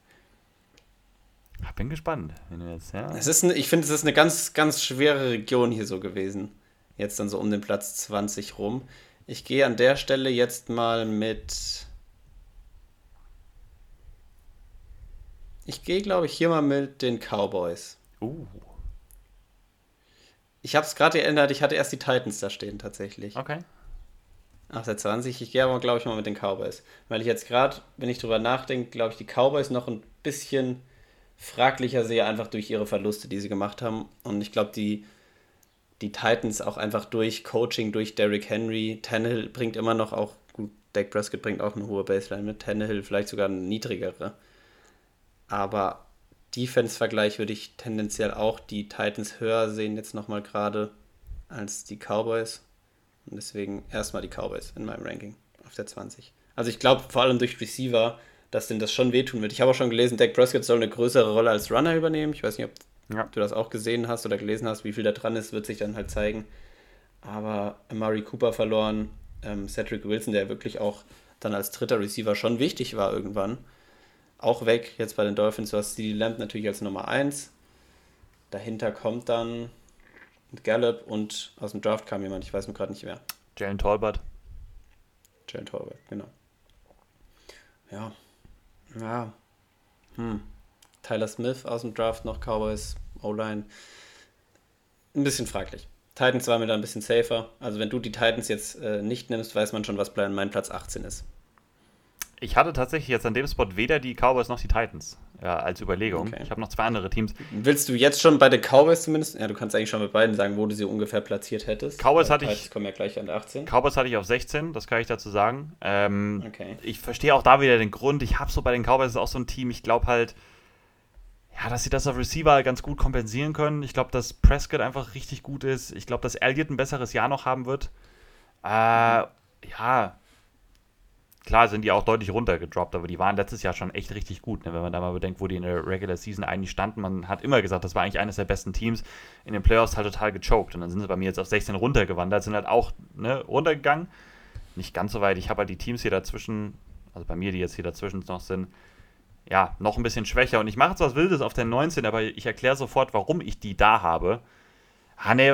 Ich bin gespannt, wenn du jetzt, ja. Es ist, eine, ich finde, es ist eine ganz, ganz schwere Region hier so gewesen. Jetzt dann so um den Platz 20 rum. Ich gehe an der Stelle jetzt mal mit. Ich gehe, glaube ich, hier mal mit den Cowboys. Uh, Ich habe es gerade geändert, ich hatte erst die Titans da stehen tatsächlich. okay. Ach, seit 20. Ich gehe aber, glaube ich, mal mit den Cowboys. Weil ich jetzt gerade, wenn ich drüber nachdenke, glaube ich, die Cowboys noch ein bisschen fraglicher sehe, einfach durch ihre Verluste, die sie gemacht haben. Und ich glaube, die, die Titans auch einfach durch Coaching, durch Derrick Henry. Tannehill bringt immer noch auch, gut, Dak Prescott bringt auch eine hohe Baseline mit. Tannehill vielleicht sogar eine niedrigere. Aber Defense-Vergleich würde ich tendenziell auch die Titans höher sehen, jetzt nochmal gerade, als die Cowboys. Und deswegen erstmal die Cowboys in meinem Ranking auf der 20. Also ich glaube vor allem durch Receiver, dass denen das schon wehtun wird. Ich habe auch schon gelesen, Dak Prescott soll eine größere Rolle als Runner übernehmen. Ich weiß nicht, ob Ja. du das auch gesehen hast oder gelesen hast, wie viel da dran ist, wird sich dann halt zeigen. Aber Amari Cooper verloren, ähm, Cedric Wilson, der wirklich auch dann als dritter Receiver schon wichtig war irgendwann, auch weg jetzt bei den Dolphins. Du hast CD Lamb natürlich als Nummer 1. Dahinter kommt dann Gallup und aus dem Draft kam jemand, ich weiß mir gerade nicht wer. Jalen Tolbert. Jalen Tolbert, genau. Ja. Ja. Hm. Tyler Smith aus dem Draft noch, Cowboys, O-Line. Ein bisschen fraglich. Titans war mir da ein bisschen safer. Also wenn du die Titans jetzt äh, nicht nimmst, weiß man schon, was bei- mein Platz 18 ist. Ich hatte tatsächlich jetzt an dem Spot weder die Cowboys noch die Titans ja, als Überlegung. Okay. Ich habe noch zwei andere Teams. Willst du jetzt schon bei den Cowboys zumindest? Ja, du kannst eigentlich schon bei beiden sagen, wo du sie ungefähr platziert hättest. Cowboys hatte ich- kommen ja gleich an 18. Cowboys hatte ich auf 16, das kann ich dazu sagen. Ähm, Okay. Ich verstehe auch da wieder den Grund. Ich habe so bei den Cowboys auch so ein Team, ich glaube halt, ja, dass sie das auf Receiver ganz gut kompensieren können. Ich glaube, dass Prescott einfach richtig gut ist. Ich glaube, dass Elliott ein besseres Jahr noch haben wird. Äh, ja, klar sind die auch deutlich runtergedroppt, aber die waren letztes Jahr schon echt richtig gut, ne? wenn man da mal bedenkt, wo die in der Regular Season eigentlich standen. Man hat immer gesagt, das war eigentlich eines der besten Teams. In den Playoffs halt total gechoked und dann sind sie bei mir jetzt auf 16 runtergewandert, sind halt auch ne, runtergegangen. Nicht ganz so weit. Ich habe halt die Teams hier dazwischen, also bei mir, die jetzt hier dazwischen noch sind, ja, noch ein bisschen schwächer. Und ich mache jetzt was Wildes auf der 19, aber ich erkläre sofort, warum ich die da habe. Ah, nee,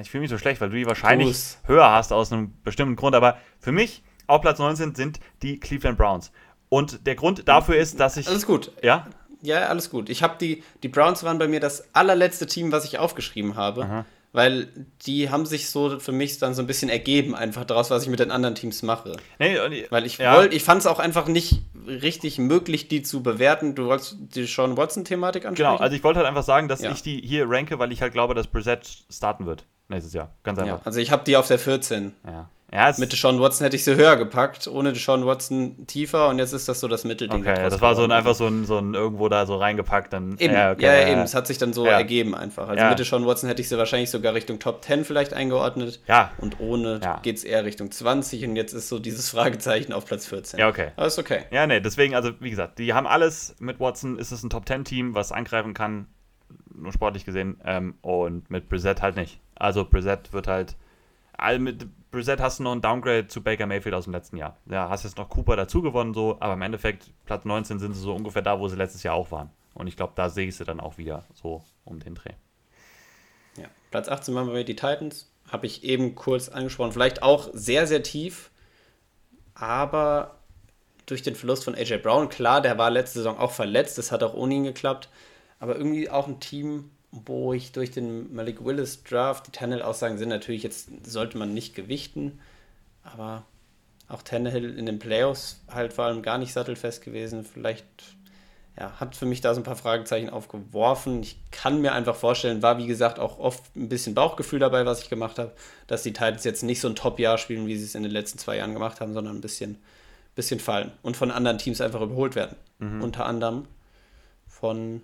ich fühle mich so schlecht, weil du die wahrscheinlich Tu's. höher hast aus einem bestimmten Grund. Aber für mich auf Platz 19 sind die Cleveland Browns. Und der Grund dafür ist, dass ich. Alles gut. Ja? Ja, alles gut. Ich habe die, die Browns waren bei mir das allerletzte Team, was ich aufgeschrieben habe, Aha. weil die haben sich so für mich dann so ein bisschen ergeben, einfach daraus, was ich mit den anderen Teams mache. Nee, weil ich ja. wollte, ich fand es auch einfach nicht richtig möglich, die zu bewerten. Du wolltest die Sean Watson-Thematik ansprechen? Genau, also ich wollte halt einfach sagen, dass ja. ich die hier ranke, weil ich halt glaube, dass Brissett starten wird nächstes Jahr. Ganz einfach. Ja, also ich habe die auf der 14. Ja. Ja, Mit Deshaun Watson hätte ich sie höher gepackt, ohne Deshaun Watson tiefer und jetzt ist das so das Mittelding. Okay, das war so ein, einfach so ein, so ein irgendwo da so reingepackt. Dann, eben, ja, okay, ja, ja, eben, es hat sich dann so ergeben einfach. Also mit Deshaun Watson hätte ich sie wahrscheinlich sogar Richtung Top 10 vielleicht eingeordnet. Ja. Und ohne ja. geht es eher Richtung 20 und jetzt ist so dieses Fragezeichen auf Platz 14. Ja, okay. Aber ist okay. Ja, nee, deswegen, also wie gesagt, die haben alles mit Watson, ist es ein Top 10 Team, was angreifen kann, nur sportlich gesehen, ähm, und mit Brissett halt nicht. Also Brissett wird halt mit Brissett hast du noch ein Downgrade zu Baker Mayfield aus dem letzten Jahr. Ja, hast jetzt noch Cooper dazu gewonnen, so, aber im Endeffekt, Platz 19 sind sie so ungefähr da, wo sie letztes Jahr auch waren. Und ich glaube, da sehe ich sie dann auch wieder so um den Dreh. Ja, Platz 18 machen wir die Titans. Habe ich eben kurz angesprochen. Vielleicht auch sehr, sehr tief, aber durch den Verlust von AJ Brown, klar, der war letzte Saison auch verletzt, das hat auch ohne ihn geklappt, aber irgendwie auch ein Team, wo ich durch den Malik Willis Draft, die Tannehill-Aussagen sind natürlich jetzt, sollte man nicht gewichten, aber auch Tannehill in den Playoffs halt vor allem gar nicht sattelfest gewesen. Vielleicht ja, hat für mich da so ein paar Fragezeichen aufgeworfen. Ich kann mir einfach vorstellen, war wie gesagt auch oft ein bisschen Bauchgefühl dabei, was ich gemacht habe, dass die Titans jetzt nicht so ein Top-Jahr spielen, wie sie es in den letzten zwei Jahren gemacht haben, sondern ein bisschen, bisschen fallen und von anderen Teams einfach überholt werden. Mhm. Unter anderem von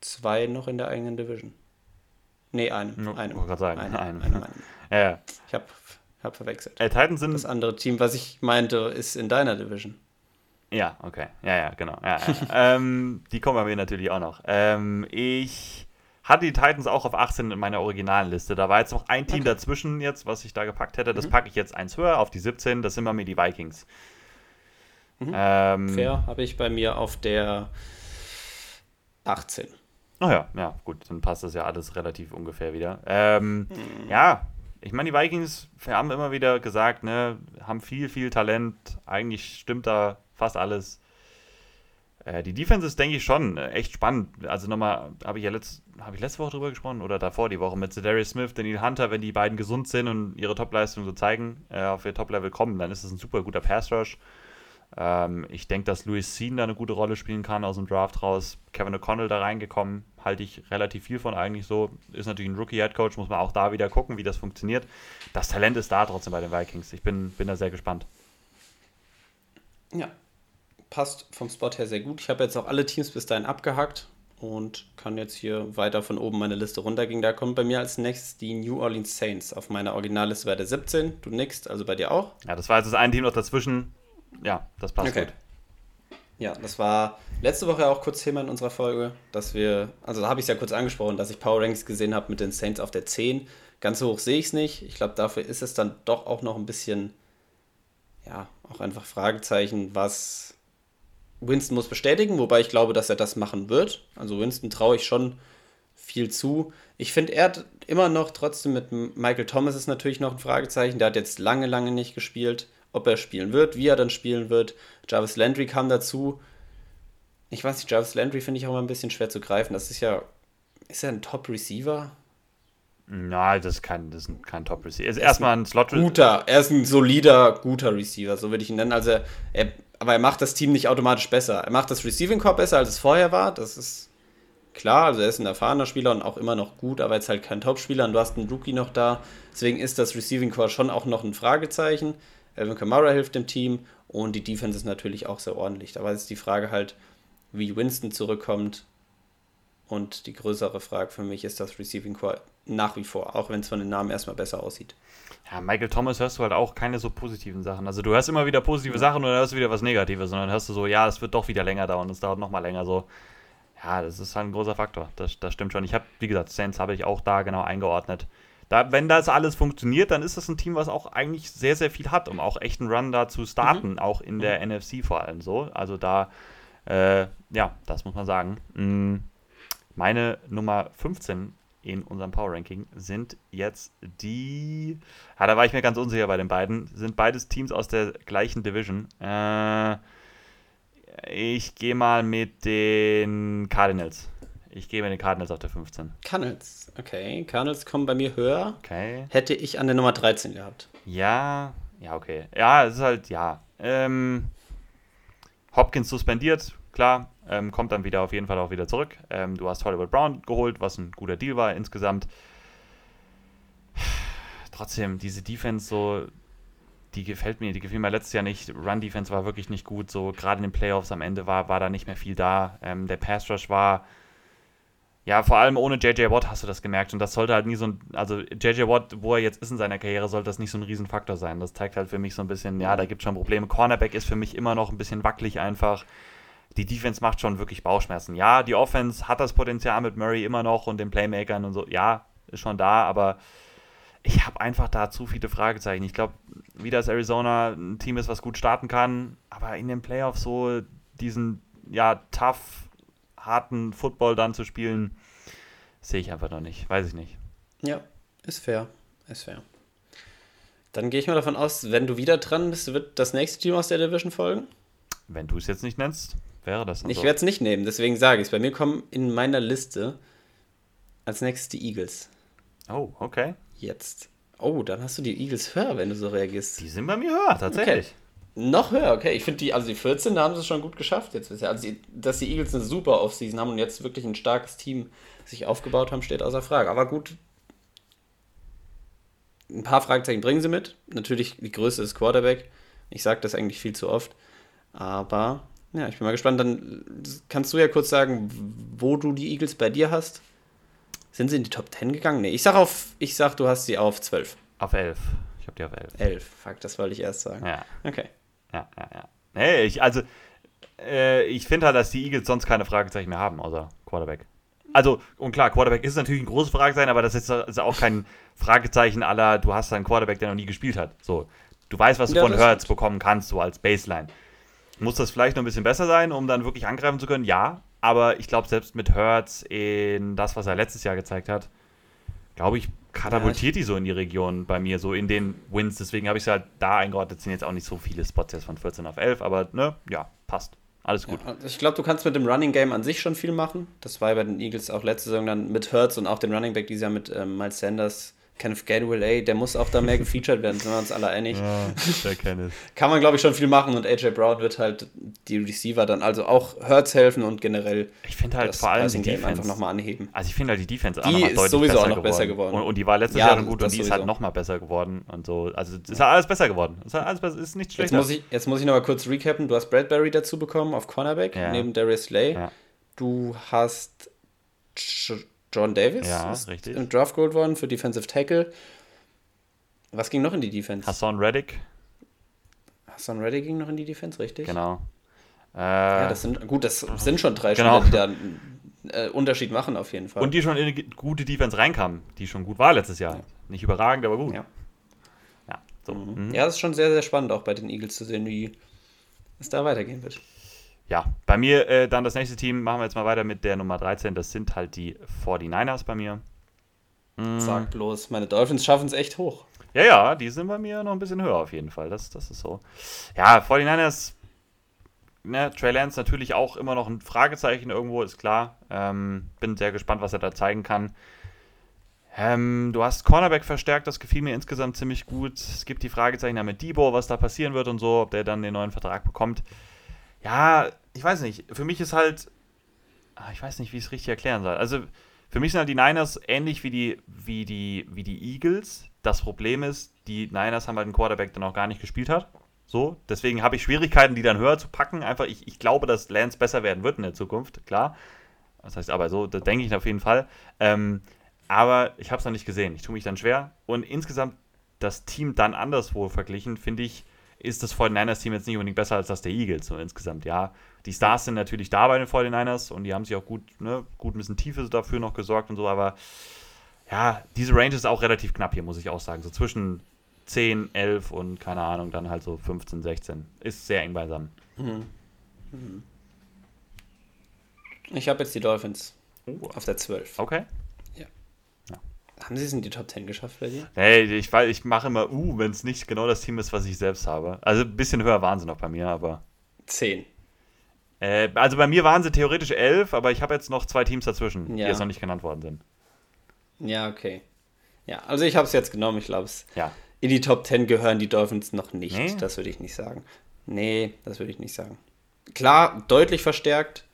zwei noch in der eigenen Division. Nee, einem. No, einem. Ich sagen. Einem, einem, einem, einem. ja, ja. Ich habe hab verwechselt. Äh, Titans sind das andere Team, was ich meinte, ist in deiner Division. Ja, okay. Ja, ja, genau. Ja, ja. ähm, die kommen bei mir natürlich auch noch. Ähm, ich hatte die Titans auch auf 18 in meiner originalen Liste. Da war jetzt noch ein Team okay. dazwischen jetzt, was ich da gepackt hätte. Das mhm. packe ich jetzt eins höher auf die 17. Das sind bei mir die Vikings. Mhm. Ähm, Fair habe ich bei mir auf der 18. Ach ja, ja, gut, dann passt das ja alles relativ ungefähr wieder. Ähm, mhm. Ja, ich meine, die Vikings haben immer wieder gesagt, ne, haben viel, viel Talent. Eigentlich stimmt da fast alles. Äh, die Defense ist, denke ich, schon äh, echt spannend. Also nochmal, habe ich ja letzt, hab ich letzte Woche drüber gesprochen oder davor die Woche mit Darius Smith, Daniel Hunter, wenn die beiden gesund sind und ihre Topleistung so zeigen, äh, auf ihr Top-Level kommen, dann ist es ein super guter Pass-Rush. Ähm, ich denke, dass Louis Sean da eine gute Rolle spielen kann aus dem Draft raus. Kevin O'Connell da reingekommen, halte ich relativ viel von eigentlich so. Ist natürlich ein Rookie-Head-Coach, muss man auch da wieder gucken, wie das funktioniert. Das Talent ist da trotzdem bei den Vikings. Ich bin, bin da sehr gespannt. Ja, passt vom Spot her sehr gut. Ich habe jetzt auch alle Teams bis dahin abgehakt und kann jetzt hier weiter von oben meine Liste runtergehen. Da kommt bei mir als nächstes die New Orleans Saints. Auf meiner Originalliste wäre der 17. Du nix, also bei dir auch. Ja, das war jetzt das ein Team noch dazwischen ja, das passt okay. gut. Ja, das war letzte Woche auch kurz Thema in unserer Folge, dass wir, also da habe ich es ja kurz angesprochen, dass ich Power Ranks gesehen habe mit den Saints auf der 10. Ganz so hoch sehe ich es nicht. Ich glaube, dafür ist es dann doch auch noch ein bisschen, ja, auch einfach Fragezeichen, was Winston muss bestätigen, wobei ich glaube, dass er das machen wird. Also Winston traue ich schon viel zu. Ich finde, er hat immer noch trotzdem mit Michael Thomas ist natürlich noch ein Fragezeichen. Der hat jetzt lange, lange nicht gespielt ob er spielen wird, wie er dann spielen wird. Jarvis Landry kam dazu. Ich weiß nicht, Jarvis Landry finde ich auch mal ein bisschen schwer zu greifen. Das ist ja, ist er ein Top-Receiver? Nein, das ist kein, das ist kein Top-Receiver. Er ist erstmal ein Slot. Guter, er ist ein solider, guter Receiver, so würde ich ihn nennen. Also, er, aber er macht das Team nicht automatisch besser. Er macht das Receiving Core besser, als es vorher war. Das ist klar. Also, er ist ein erfahrener Spieler und auch immer noch gut, aber jetzt halt kein Top-Spieler und du hast einen Rookie noch da. Deswegen ist das Receiving Core schon auch noch ein Fragezeichen. Alvin Kamara hilft dem Team und die Defense ist natürlich auch sehr ordentlich. Da ist die Frage halt, wie Winston zurückkommt. Und die größere Frage für mich ist das Receiving Core nach wie vor, auch wenn es von den Namen erstmal besser aussieht. Ja, Michael Thomas hörst du halt auch keine so positiven Sachen. Also du hörst immer wieder positive. Sachen oder hörst du wieder was Negatives, sondern hörst du so, ja, es wird doch wieder länger dauern, es dauert nochmal länger so. Ja, das ist halt ein großer Faktor. Das, das stimmt schon. Ich habe, wie gesagt, Saints habe ich auch da genau eingeordnet da, wenn das alles funktioniert, dann ist das ein Team, was auch eigentlich sehr, sehr viel hat, um auch echt einen Run da zu starten, mhm. auch in der mhm. NFC vor allem so. Also da, äh, ja, das muss man sagen. Mm, meine Nummer 15 in unserem Power Ranking sind jetzt die. Ja, da war ich mir ganz unsicher bei den beiden. Sind beides Teams aus der gleichen Division. Äh, ich gehe mal mit den Cardinals. Ich gehe mit den Cardinals auf der 15. Cardinals, okay. Cardinals kommen bei mir höher. Okay. Hätte ich an der Nummer 13 gehabt. Ja, ja, okay. Ja, es ist halt, ja. Ähm, Hopkins suspendiert, klar. Ähm, kommt dann wieder auf jeden Fall auch wieder zurück. Ähm, du hast Hollywood Brown geholt, was ein guter Deal war insgesamt. Trotzdem, diese Defense so, die gefällt mir, die gefiel mir letztes Jahr nicht. Run-Defense war wirklich nicht gut, so gerade in den Playoffs am Ende war, war da nicht mehr viel da. Ähm, der Pass-Rush war, ja, vor allem ohne JJ Watt hast du das gemerkt und das sollte halt nie so ein, also JJ Watt, wo er jetzt ist in seiner Karriere, sollte das nicht so ein Riesenfaktor sein. Das zeigt halt für mich so ein bisschen, ja, da gibt es schon Probleme. Cornerback ist für mich immer noch ein bisschen wackelig einfach. Die Defense macht schon wirklich Bauchschmerzen. Ja, die Offense hat das Potenzial mit Murray immer noch und den Playmakern und so. Ja, ist schon da, aber ich habe einfach da zu viele Fragezeichen. Ich glaube, wie das Arizona ein Team ist, was gut starten kann, aber in den Playoffs so diesen, ja, tough, harten Football dann zu spielen, sehe ich einfach noch nicht. Weiß ich nicht. Ja, ist fair. Ist fair. Dann gehe ich mal davon aus, wenn du wieder dran bist, wird das nächste Team aus der Division folgen. Wenn du es jetzt nicht nennst, wäre das Ich so. werde es nicht nehmen, deswegen sage ich es. Bei mir kommen in meiner Liste als nächstes die Eagles. Oh, okay. Jetzt. Oh, dann hast du die Eagles höher, wenn du so reagierst. Die sind bei mir höher, tatsächlich. Noch höher, okay. Ich finde die, also die 14, da haben sie es schon gut geschafft jetzt bisher. Also, die, dass die Eagles eine super Offseason haben und jetzt wirklich ein starkes Team sich aufgebaut haben, steht außer Frage. Aber gut, ein paar Fragezeichen bringen sie mit. Natürlich, die Größe ist Quarterback. Ich sage das eigentlich viel zu oft. Aber, ja, ich bin mal gespannt. Dann kannst du ja kurz sagen, wo du die Eagles bei dir hast. Sind sie in die Top 10 gegangen? Nee, ich sag auf, ich sag, du hast sie auf 12. Auf 11. Ich habe die auf 11. 11. Fuck, das wollte ich erst sagen. Ja, Okay. Ja, ja, ja. Nee, ich, also, äh, ich finde halt, dass die Eagles sonst keine Fragezeichen mehr haben, außer Quarterback. Also, und klar, Quarterback ist natürlich ein großes Fragezeichen, aber das ist, ist auch kein Fragezeichen aller, du hast einen Quarterback, der noch nie gespielt hat. So, du weißt, was du Ja, von stimmt. bekommen kannst, so als Baseline. Muss das vielleicht noch ein bisschen besser sein, um dann wirklich angreifen zu können? Ja, aber ich glaube, selbst mit Hurts in das, was er letztes Jahr gezeigt hat, glaube ich, katapultiert die so in die Region bei mir, so in den Wins. Deswegen habe ich es halt da eingeordnet. Es sind jetzt auch nicht so viele Spots jetzt von 14 auf 11, aber ne, ja, passt. Alles gut. Ja, ich glaube, du kannst mit dem Running Game an sich schon viel machen. Das war ja bei den Eagles auch letzte Saison dann mit Hurts und auch den Running Back dieses Jahr mit ähm, Miles Sanders. Kenneth Gainwell, ey, der muss auch da mehr gefeatured werden, sind wir uns alle einig. Ja, der Kenneth. Kann man, glaube ich, schon viel machen und AJ Brown wird halt die Receiver dann also auch Hurts helfen und generell Ich finde halt das vor allem die Game Defense. einfach nochmal anheben. Also ich finde halt die Defense auch Die noch mal ist deutlich sowieso besser, auch noch geworden. besser geworden. Und, und die war letztes Ja, Jahr schon gut und die ist halt sowieso. noch mal besser geworden und so. Also es ist halt alles besser geworden. Es ist halt alles besser, ist nicht Jetzt schlechter. muss, ich, jetzt muss ich noch mal kurz recappen. Du hast Bradbury dazu bekommen auf Cornerback, Ja. neben Darius Slay. Ja. Du hast John Davis, Ja, ist richtig. im Draft Gold worden für Defensive Tackle. Was ging noch in die Defense? Hassan Reddick, Hassan Reddy ging noch in die Defense, richtig? genau. Äh, Ja, das sind, gut, das sind schon drei Genau. Spieler, die da einen äh, Unterschied machen auf jeden Fall. und die schon in eine gute Defense reinkamen, die schon gut war letztes Jahr. Ja. Nicht überragend, aber gut. Ja. Ja, so. Mhm. Mhm. Ja, das ist schon sehr, sehr spannend, auch bei den Eagles zu sehen, wie es da weitergehen wird. Ja, bei mir äh, dann das nächste Team, machen wir jetzt mal weiter mit der Nummer 13. Das sind halt die 49ers bei mir. Mhm. Sag bloß, meine Dolphins schaffen es echt hoch. Ja, ja, die sind bei mir noch ein bisschen höher auf jeden Fall. Das, das ist so. Ja, 49ers, ne, Trey Lance natürlich auch immer noch ein Fragezeichen irgendwo, ist klar. Ähm, bin sehr gespannt, was er da zeigen kann. Ähm, du hast Cornerback verstärkt, das gefiel mir insgesamt ziemlich gut. Es gibt die Fragezeichen da mit Debo, was da passieren wird und so, ob der dann den neuen Vertrag bekommt. Ja, ich weiß nicht. Für mich ist halt, ah, ich weiß nicht, wie ich es richtig erklären soll. Also für mich sind halt die Niners ähnlich wie die, wie die, wie die Eagles. Das Problem ist, die Niners haben halt einen Quarterback, der noch gar nicht gespielt hat. So, deswegen habe ich Schwierigkeiten, die dann höher zu packen. Einfach, ich, ich glaube, dass Lance besser werden wird in der Zukunft, klar. Das heißt aber so, das denke ich auf jeden Fall. Ähm, aber ich habe es noch nicht gesehen. Ich tue mich dann schwer. Und insgesamt das Team dann anderswo verglichen, finde ich, ist das 49ers-Team jetzt nicht unbedingt besser als das der Eagles, so insgesamt, ja. Die Stars sind natürlich da bei den 49ers und die haben sich auch gut, ne, gut ein bisschen Tiefe dafür noch gesorgt und so, aber ja, diese Range ist auch relativ knapp hier, muss ich auch sagen. So zwischen 10, 11 und keine Ahnung, dann halt so 15, 16. Ist sehr eng beisammen. Ich habe jetzt die Dolphins auf der 12. Okay. Haben sie es in die Top 10 geschafft bei dir? Hey, ich, weiß, ich mache immer, uh, wenn es nicht genau das Team ist, was ich selbst habe. Also ein bisschen höher waren sie noch bei mir, aber 10. Äh, also bei mir waren sie theoretisch elf, aber ich habe jetzt noch zwei Teams dazwischen, Ja. die jetzt noch nicht genannt worden sind. Ja, okay. Ja, also ich habe es jetzt genommen. Ich glaube, Ja. in die Top 10 gehören die Dolphins noch nicht. Nee? Das würde ich nicht sagen. Nee, das würde ich nicht sagen. Klar, deutlich verstärkt.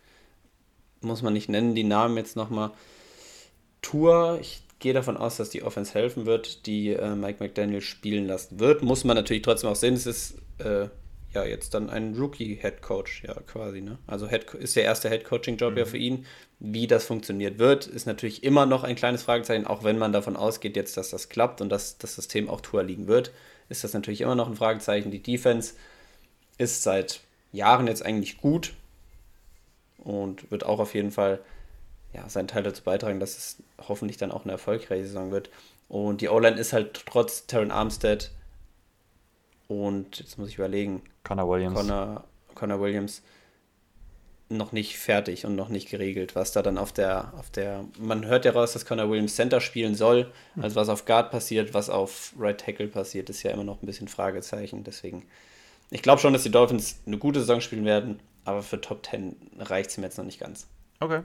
Muss man nicht nennen, die Namen jetzt nochmal. Tour, ich gehe davon aus, dass die Offense helfen wird, die äh, Mike McDaniel spielen lassen wird. Muss man natürlich trotzdem auch sehen, es ist äh, ja jetzt dann ein Rookie-Head Coach, ja quasi. Ne? Also Head, ist der erste Head Coaching-Job ja für ihn. Wie das funktioniert wird, ist natürlich immer noch ein kleines Fragezeichen, auch wenn man davon ausgeht jetzt, dass das klappt und dass das System auch Tour liegen wird, ist das natürlich immer noch ein Fragezeichen. Die Defense ist seit Jahren jetzt eigentlich gut und wird auch auf jeden Fall ja, seinen Teil dazu beitragen, dass es hoffentlich dann auch eine erfolgreiche Saison wird. Und die O-Line ist halt trotz Terran Armstead und jetzt muss ich überlegen, Connor Williams. Connor, Connor Williams noch nicht fertig und noch nicht geregelt, was da dann auf der, auf der, man hört ja raus, dass Connor Williams Center spielen soll, also was auf Guard passiert, was auf Right Tackle passiert, ist ja immer noch ein bisschen Fragezeichen, deswegen, ich glaube schon, dass die Dolphins eine gute Saison spielen werden, aber für Top 10 reicht es mir jetzt noch nicht ganz. Okay.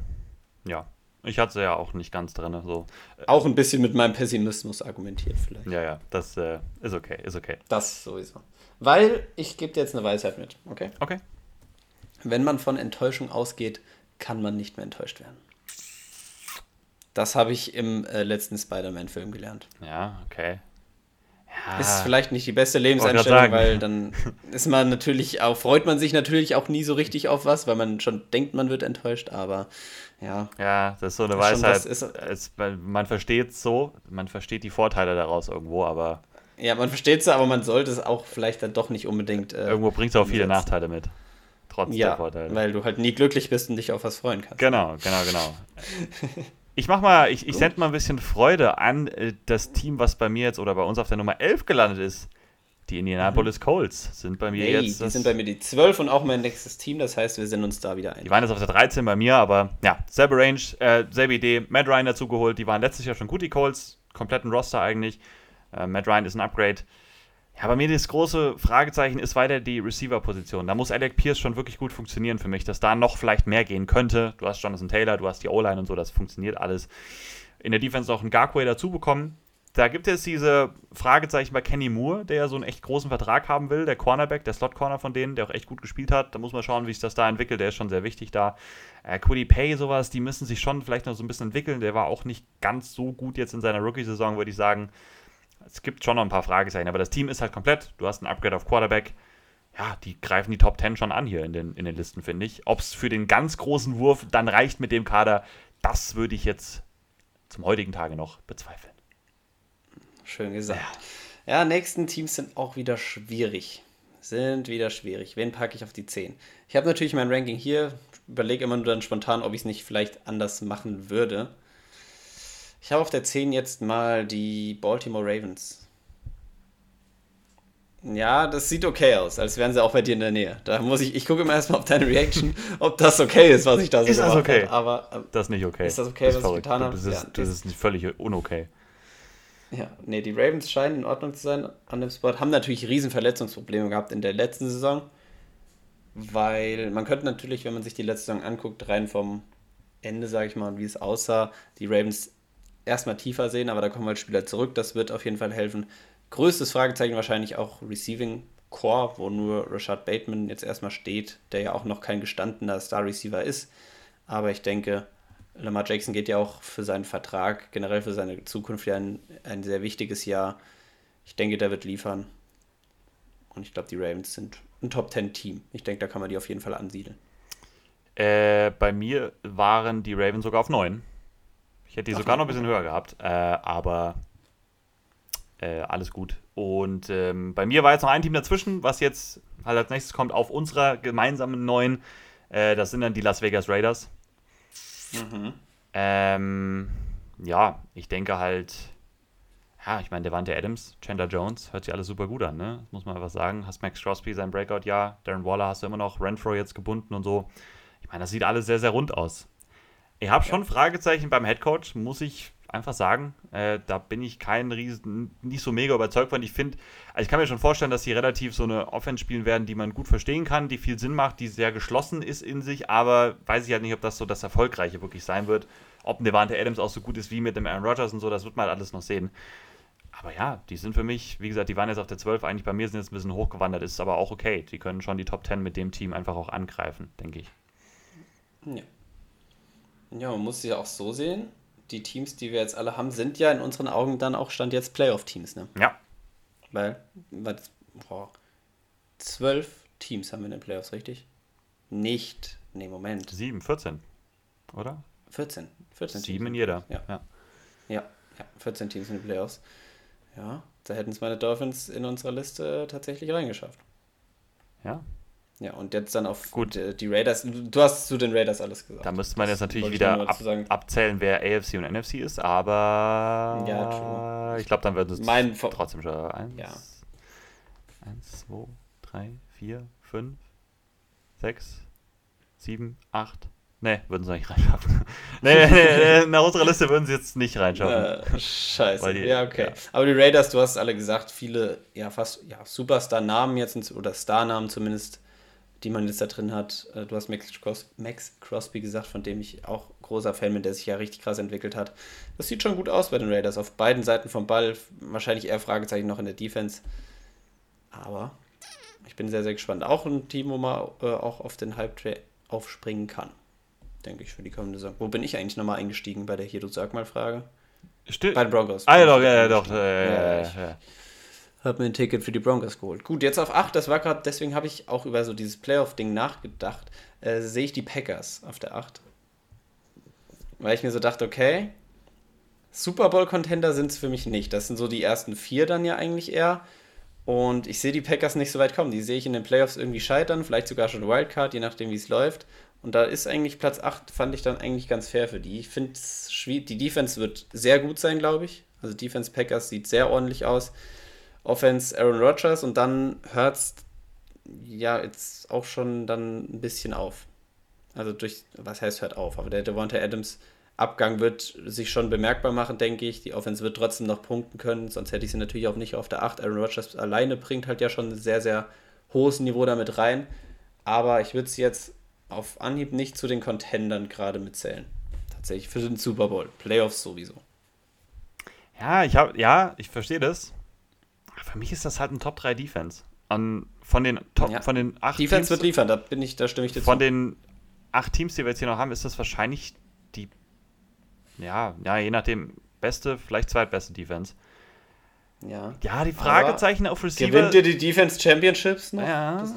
Ja. Ich hatte sie ja auch nicht ganz drin. So. Auch ein bisschen mit meinem Pessimismus argumentiert vielleicht. Ja, ja, das äh, ist okay, ist okay. Das sowieso. Weil ich gebe dir jetzt eine Weisheit mit, okay? Okay. Wenn man von Enttäuschung ausgeht, kann man nicht mehr enttäuscht werden. Das habe ich im äh, letzten Spider-Man-Film gelernt. Ja, okay. Ja, Ist vielleicht nicht die beste Lebenseinstellung, weil dann ist man natürlich auch, freut man sich natürlich auch nie so richtig auf was, weil man schon denkt, man wird enttäuscht, aber ja, ja, das ist so eine schon- Weisheit. das ist- es, man versteht es so, man versteht die Vorteile daraus irgendwo, aber ja, man versteht es, aber man sollte es auch vielleicht dann doch nicht unbedingt. Äh, irgendwo bringt es auch viele umsetzen. Nachteile mit. Trotz der Ja, Vorteile. weil du halt nie glücklich bist und dich auf was freuen kannst. Genau, genau, genau. Ich mach mal, ich, ich sende mal ein bisschen Freude an äh, das Team, was bei mir jetzt oder bei uns auf der Nummer 11 gelandet ist. Die Indianapolis Colts sind bei mir Hey, jetzt. die sind bei mir die 12 und auch mein nächstes Team, das heißt, wir sind uns da wieder ein. Die waren jetzt auf der 13 bei mir, aber ja, selbe Range, äh, selbe Idee. Matt Ryan dazu geholt. Die waren letztes Jahr schon gut, die Colts. Kompletten Roster eigentlich. Äh, Matt Ryan ist ein Upgrade. Ja, bei mir das große Fragezeichen ist weiter die Receiver-Position. Da muss Alec Pierce schon wirklich gut funktionieren für mich, dass da noch vielleicht mehr gehen könnte. Du hast Jonathan Taylor, du hast die O-Line und so, das funktioniert alles. In der Defense noch einen Garquay dazu bekommen. Da gibt es diese Fragezeichen bei Kenny Moore, der ja so einen echt großen Vertrag haben will, der Cornerback, der Slot-Corner von denen, der auch echt gut gespielt hat. Da muss man schauen, wie sich das da entwickelt. Der ist schon sehr wichtig da. Äh, Quiddy Pay, sowas, die müssen sich schon vielleicht noch so ein bisschen entwickeln. Der war auch nicht ganz so gut jetzt in seiner Rookie-Saison, würde ich sagen. Es gibt schon noch ein paar Fragezeichen, aber das Team ist halt komplett. Du hast ein Upgrade auf Quarterback. Ja, die greifen die Top 10 schon an hier in den, in den Listen, finde ich. Ob es für den ganz großen Wurf dann reicht mit dem Kader, das würde ich jetzt zum heutigen Tage noch bezweifeln. Schön gesagt. Ja, nächsten Teams sind auch wieder schwierig. Sind wieder schwierig. Wen packe ich auf die 10? Ich habe natürlich mein Ranking hier. Überlege immer nur dann spontan, ob ich es nicht vielleicht anders machen würde. Ich habe auf der 10 jetzt mal die Baltimore Ravens. Ja, das sieht okay aus, als wären sie auch bei dir in der Nähe. Da muss ich, ich gucke immer erstmal auf deine Reaction, ob das okay ist, was ich da so Ist das okay? habe. Aber ähm, Das ist nicht okay. Ist das okay, was ich verrückt. getan habe? Das ist, Ja, das das- ist völlig unokay. Ja, nee, die Ravens scheinen in Ordnung zu sein an dem Spot. Haben natürlich riesen Verletzungsprobleme gehabt in der letzten Saison. Weil man könnte natürlich, wenn man sich die letzte Saison anguckt, rein vom Ende, sage ich mal, und wie es aussah, die Ravens erstmal tiefer sehen, aber da kommen halt Spieler zurück. Das wird auf jeden Fall helfen. Größtes Fragezeichen wahrscheinlich auch Receiving Core, wo nur Rashad Bateman jetzt erstmal steht, der ja auch noch kein gestandener Star Receiver ist. Aber ich denke, Lamar Jackson geht ja auch für seinen Vertrag, generell für seine Zukunft ja ein, ein sehr wichtiges Jahr. Ich denke, der wird liefern. Und ich glaube, die Ravens sind ein Top 10 Team. Ich denke, da kann man die auf jeden Fall ansiedeln. Äh, bei mir waren die Ravens sogar auf 9. Ich hätte die Ach, sogar noch ein bisschen höher gehabt, äh, aber äh, alles gut. Und ähm, bei mir war jetzt noch ein Team dazwischen, was jetzt halt als nächstes kommt auf unserer gemeinsamen 9. Äh, das sind dann die Las Vegas Raiders. Ähm, ja, ich denke halt, ja, ich meine, Devante Adams, Chandler Jones, hört sich alles super gut an, ne? Das muss man einfach sagen. Hast Max Crosby sein Breakout-Jahr, Darren Waller hast du immer noch, Renfro jetzt gebunden und so. Ich meine, das sieht alles sehr, sehr rund aus. Ich habe schon Fragezeichen beim Headcoach, muss ich einfach sagen. Äh, da bin ich kein riesen, nicht so mega überzeugt von. Ich finde, also ich kann mir schon vorstellen, dass sie relativ so eine Offense spielen werden, die man gut verstehen kann, die viel Sinn macht, die sehr geschlossen ist in sich, aber weiß ich halt nicht, ob das so das Erfolgreiche wirklich sein wird. Ob ein Devante Adams auch so gut ist wie mit dem Aaron Rodgers und so, das wird man halt alles noch sehen. Aber ja, die sind für mich, wie gesagt, die waren jetzt auf der 12, eigentlich bei mir sind jetzt ein bisschen hochgewandert, ist aber auch okay. Die können schon die Top 10 mit dem Team einfach auch angreifen, denke ich. Ja. Ja, man muss sie ja auch so sehen. Die Teams, die wir jetzt alle haben, sind ja in unseren Augen dann auch Stand jetzt Playoff-Teams, ne? Ja. Weil, was, boah, zwölf Teams haben wir in den Playoffs, richtig? Nicht, nee, Moment. 7, 14, oder? 14. 14 Sieben Teams. in jeder. Ja. ja. Ja, ja, 14 Teams in den Playoffs. Ja, da hätten es meine Dolphins in unserer Liste tatsächlich reingeschafft. Ja, Ja, und jetzt dann auf Gut. die, Raiders. Du hast zu den Raiders alles gesagt. Da müsste man jetzt natürlich wieder ab, abzählen, wer AFC und NFC ist, aber Ja, true. ich glaube, dann wird es Mein trotzdem schon eins, Ja. eins, zwei, drei, vier, fünf, sechs, sieben, acht. Ne, würden sie nicht reinschaffen. nee, nee, nee, nach unserer Liste würden sie jetzt nicht reinschaffen. Äh, scheiße. Die- ja, okay. ja. Aber die Raiders, du hast alle gesagt, viele, ja, fast, ja, Superstar-Namen jetzt, oder Star-Namen zumindest, die man jetzt da drin hat. Äh, Du hast Max, Cros Max Crosby gesagt, von dem ich auch großer Fan bin, der sich ja richtig krass entwickelt hat. Das sieht schon gut aus bei den Raiders. Auf beiden Seiten vom Ball, wahrscheinlich eher Fragezeichen noch in der Defense. Aber ich bin sehr, sehr gespannt. Auch ein Team, wo man äh, auch auf den Hype-Train aufspringen kann. Denke ich für die kommende Saison. Wo bin ich eigentlich nochmal eingestiegen bei der Hier, du sag mal Frage? Stimmt. Bei den Broncos. Ah, ja, doch, ja, ja, doch. Ja, ja, ja, ja. Hab mir ein Ticket für die Broncos geholt. Gut, jetzt auf 8, das war gerade, deswegen habe ich auch über so dieses Playoff-Ding nachgedacht. Äh, sehe ich die Packers auf der 8. Weil ich mir so dachte, okay, Super Bowl-Contender sind es für mich nicht. Das sind so die ersten vier dann ja eigentlich eher. Und ich sehe die Packers nicht so weit kommen. Die sehe ich in den Playoffs irgendwie scheitern, vielleicht sogar schon Wildcard, je nachdem, wie es läuft. Und da ist eigentlich Platz 8, fand ich dann eigentlich ganz fair für die. Ich finde es schwierig. Die Defense wird sehr gut sein, glaube ich. Also Defense Packers sieht sehr ordentlich aus. Offense Aaron Rodgers und dann hört es ja jetzt auch schon dann ein bisschen auf. Also durch, was heißt hört auf, aber der Devonta Adams Abgang wird sich schon bemerkbar machen, denke ich. Die Offense wird trotzdem noch punkten können, sonst hätte ich sie natürlich auch nicht auf der 8. Aaron Rodgers alleine bringt halt ja schon ein sehr, sehr hohes Niveau damit rein. Aber ich würde sie jetzt auf Anhieb nicht zu den Contendern gerade mitzählen. Tatsächlich für den Super Bowl. Playoffs sowieso. Ja, ich habe, ja, ich verstehe das. Aber Für mich ist das halt ein Top 3 Defense. An, von den Top, Ja. von den acht Defense Teams, wird liefern, da bin ich, da stimme ich dir von zu. den acht Teams, die wir jetzt hier noch haben, ist das wahrscheinlich die, ja, ja, je nachdem, beste, vielleicht zweitbeste Defense. Ja. Ja, die Fragezeichen auf Receiver. Gewinnt ihr die Defense Championships noch? ja, Das,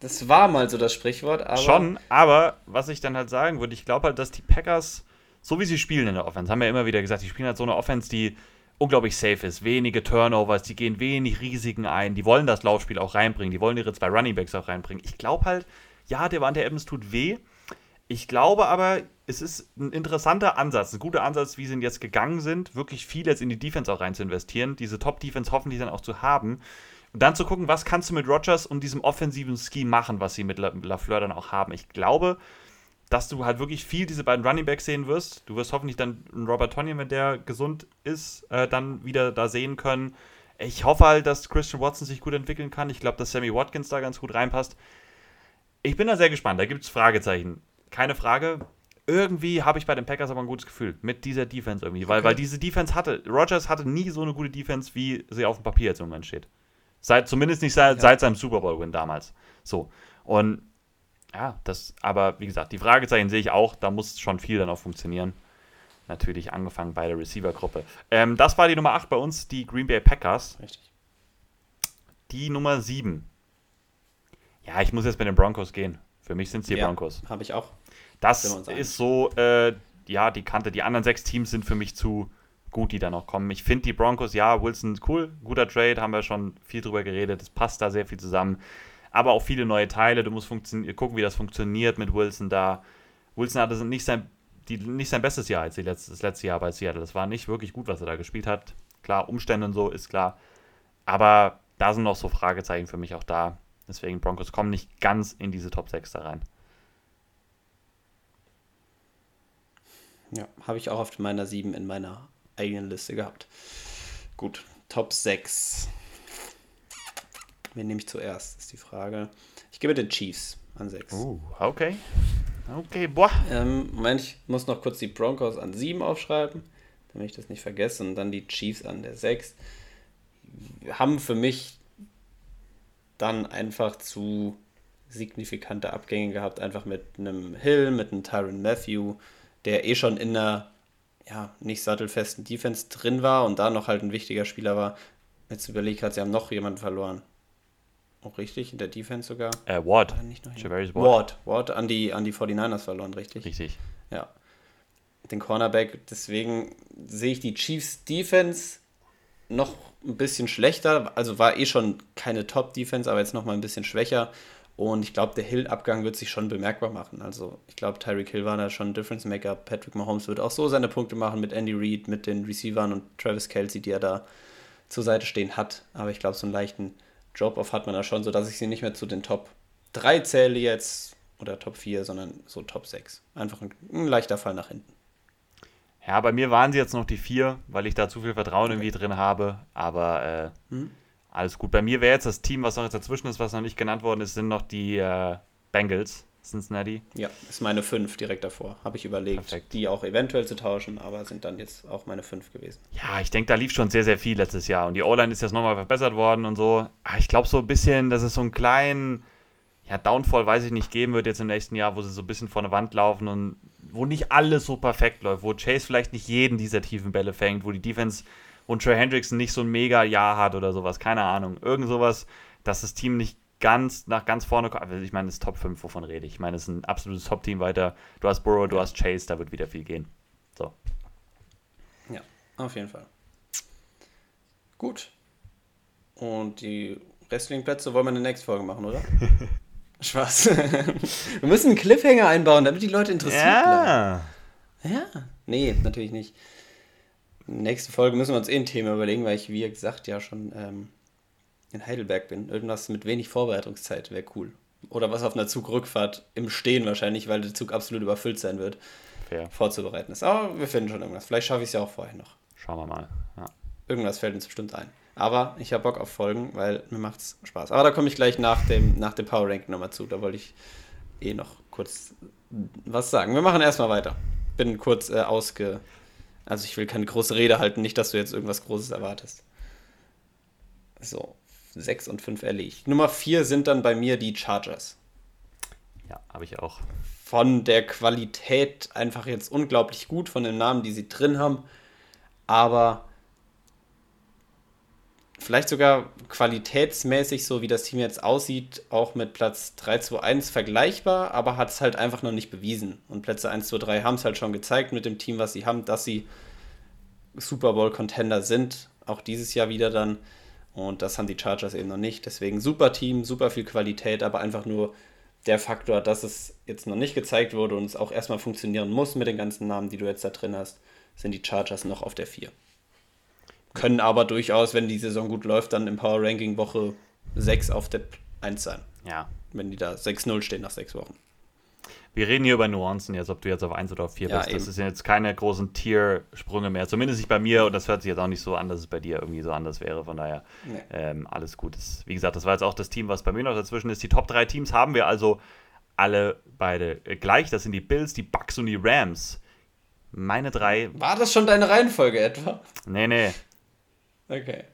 das, war mal so das Sprichwort, aber. schon, aber was ich dann halt sagen würde, ich glaube halt, dass die Packers, so wie sie spielen in der Offense, haben wir immer wieder gesagt, die spielen halt so eine Offense, die unglaublich safe ist, wenige Turnovers, die gehen wenig Risiken ein, die wollen das Laufspiel auch reinbringen, die wollen ihre zwei Runningbacks auch reinbringen. Ich glaube halt, ja, der Wante Evans tut weh. Ich glaube aber, es ist ein interessanter Ansatz, ein guter Ansatz, wie sie jetzt gegangen sind, wirklich viel jetzt in die Defense auch rein zu investieren, diese Top-Defense hoffentlich dann auch zu haben. Und dann zu gucken, was kannst du mit Rodgers und diesem offensiven Scheme machen, was sie mit La- Lafleur dann auch haben. Ich glaube, dass du halt wirklich viel diese beiden Runningbacks sehen wirst. Du wirst hoffentlich dann einen Robert Tonyan, wenn der gesund ist, äh, dann wieder da sehen können. Ich hoffe halt, dass Christian Watson sich gut entwickeln kann. Ich glaube, dass Sammy Watkins da ganz gut reinpasst. Ich bin da sehr gespannt. Da gibt es Fragezeichen. Keine Frage. Irgendwie habe ich bei den Packers aber ein gutes Gefühl mit dieser Defense irgendwie. Weil, Okay. weil diese Defense hatte, Rodgers hatte nie so eine gute Defense, wie sie auf dem Papier jetzt im Moment steht. Seit, zumindest nicht seit, Ja. seit seinem Super Bowl-Win damals. So. Und ja, das, aber wie gesagt, die Fragezeichen sehe ich auch, da muss schon viel dann auch funktionieren. Natürlich angefangen bei der Receiver-Gruppe. Ähm, das war die Nummer 8 bei uns, die Green Bay Packers. Richtig. Die Nummer 7. Ja, ich muss jetzt mit den Broncos gehen. Für mich sind es die Ja, Broncos. Habe ich auch. Das ist so, äh, ja, die Kante. Die anderen sechs Teams sind für mich zu gut, die da noch kommen. Ich finde die Broncos, ja, Wilson cool, guter Trade, haben wir schon viel drüber geredet. Es passt da sehr viel zusammen. Aber auch viele neue Teile. Du musst gucken, wie das funktioniert mit Wilson da. Wilson hatte nicht sein, die, nicht sein bestes Jahr als letzte, das letzte Jahr bei Seattle. Das war nicht wirklich gut, was er da gespielt hat. Klar, Umstände und so ist klar. Aber da sind noch so Fragezeichen für mich auch da. Deswegen Broncos kommen nicht ganz in diese Top 6 da rein. Ja, habe ich auch auf meiner 7 in meiner eigenen Liste gehabt. Gut, Top 6. Wen nehme ich zuerst, ist die Frage. Ich gebe den Chiefs an 6. Uh, okay. Okay, boah. Ähm, Moment, ich muss noch kurz die Broncos an 7 aufschreiben, damit ich das nicht vergesse. Und dann die Chiefs an der 6. Haben für mich dann einfach zu signifikante Abgänge gehabt, einfach mit einem Hill, mit einem Tyron Matthew, der eh schon in einer ja, nicht sattelfesten Defense drin war und da noch halt ein wichtiger Spieler war. Jetzt überlege ich gerade, sie haben noch jemanden verloren. Auch richtig, in der Defense sogar. Äh, Ward. Javarius Ward. Ward. Ward an die, an die 49ers verloren, richtig? Richtig. Ja. Den Cornerback, deswegen sehe ich die Chiefs Defense noch ein bisschen schlechter. Also war eh schon keine Top-Defense, aber jetzt noch mal ein bisschen schwächer. Und ich glaube, der Hill-Abgang wird sich schon bemerkbar machen. Also ich glaube, Tyreek Hill war da schon ein Difference-Maker. Patrick Mahomes wird auch so seine Punkte machen mit Andy Reid, mit den Receivern und Travis Kelsey, die er da zur Seite stehen hat. Aber ich glaube, so einen leichten Drop-Off hat man da schon, sodass ich sie nicht mehr zu den Top 3 zähle jetzt oder Top 4, sondern so Top 6. Einfach ein, ein leichter Fall nach hinten. Ja, bei mir waren sie jetzt noch die vier, weil ich da zu viel Vertrauen irgendwie drin habe. Aber äh, Hm? alles gut. Bei mir wäre jetzt das Team, was noch jetzt dazwischen ist, was noch nicht genannt worden ist, sind noch die äh, Bengals, Cincinnati. Ja, ist meine 5 direkt davor. Habe ich überlegt, Perfekt. die auch eventuell zu tauschen, aber sind dann jetzt auch meine 5 gewesen. Ja, ich denke, da lief schon sehr, sehr viel letztes Jahr. Und die O-Line ist jetzt nochmal verbessert worden und so. Ah, Ich glaube so ein bisschen, dass es so einen kleinen ja, Downfall, weiß ich nicht, geben wird jetzt im nächsten Jahr, wo sie so ein bisschen vor eine Wand laufen und wo nicht alles so perfekt läuft, wo Chase vielleicht nicht jeden dieser tiefen Bälle fängt, wo die Defense und Trey Hendrickson nicht so ein mega Jahr hat oder sowas, keine Ahnung. Irgend sowas, dass das Team nicht ganz nach ganz vorne kommt. Also ich meine, das ist Top 5, wovon rede ich? Ich meine, es ist ein absolutes Top-Team weiter. Du hast Burrow, du hast Chase, da wird wieder viel gehen. So. Ja, auf jeden Fall. Gut. Und die restlichen Plätze wollen wir in der nächsten Folge machen, oder? Spaß. wir müssen einen Cliffhanger einbauen, damit die Leute interessiert bleiben. Ja. Ja. Nee, natürlich nicht. Nächste Folge müssen wir uns eh ein Thema überlegen, weil ich, wie gesagt, ja schon ähm, in Heidelberg bin. Irgendwas mit wenig Vorbereitungszeit wäre cool. Oder was auf einer Zugrückfahrt im Stehen wahrscheinlich, weil der Zug absolut überfüllt sein wird, Fair. vorzubereiten ist. Aber wir finden schon irgendwas. Vielleicht schaffe ich es ja auch vorher noch. Schauen wir mal. Ja. Irgendwas fällt uns bestimmt ein. Aber ich habe Bock auf Folgen, weil mir macht's Spaß. Aber da komme ich gleich nach dem, nach dem Power Ranking nochmal zu. Da wollte ich eh noch kurz was sagen. Wir machen erstmal weiter. Bin kurz äh, ausge. Also ich will keine große Rede halten, nicht, dass du jetzt irgendwas Großes erwartest. So, 6 und 5 erledigt. Nummer 4 sind dann bei mir die Chargers. Ja, habe ich auch. Von der Qualität einfach jetzt unglaublich gut, von den Namen, die sie drin haben. Aber vielleicht sogar qualitätsmäßig, so wie das Team jetzt aussieht, auch mit Platz 3, 2, 1 vergleichbar, aber hat es halt einfach noch nicht bewiesen. Und Plätze 1, 2, 3 haben es halt schon gezeigt mit dem Team, was sie haben, dass sie Super Bowl-Contender sind. Auch dieses Jahr wieder dann. Und das haben die Chargers eben noch nicht. Deswegen super Team, super viel Qualität, aber einfach nur der Faktor, dass es jetzt noch nicht gezeigt wurde und es auch erstmal funktionieren muss mit den ganzen Namen, die du jetzt da drin hast, sind die Chargers noch auf der 4 können aber durchaus, wenn die Saison gut läuft, dann im Power Ranking Woche 6 auf der 1 sein. Ja. Wenn die da 6-0 stehen nach 6 Wochen. Wir reden hier über Nuancen jetzt, ob du jetzt auf 1 oder auf 4 Ja, bist. Das sind jetzt keine großen Tiersprünge mehr. Zumindest nicht bei mir und das hört sich jetzt auch nicht so an, dass es bei dir irgendwie so anders wäre. Von daher Nee. ähm, alles gut. Das, wie gesagt, das war jetzt auch das Team, was bei mir noch dazwischen ist. Die Top 3 Teams haben wir also alle beide äh, gleich. Das sind die Bills, die Bucks und die Rams. Meine drei. War das schon deine Reihenfolge etwa? Nee, nee. Okay.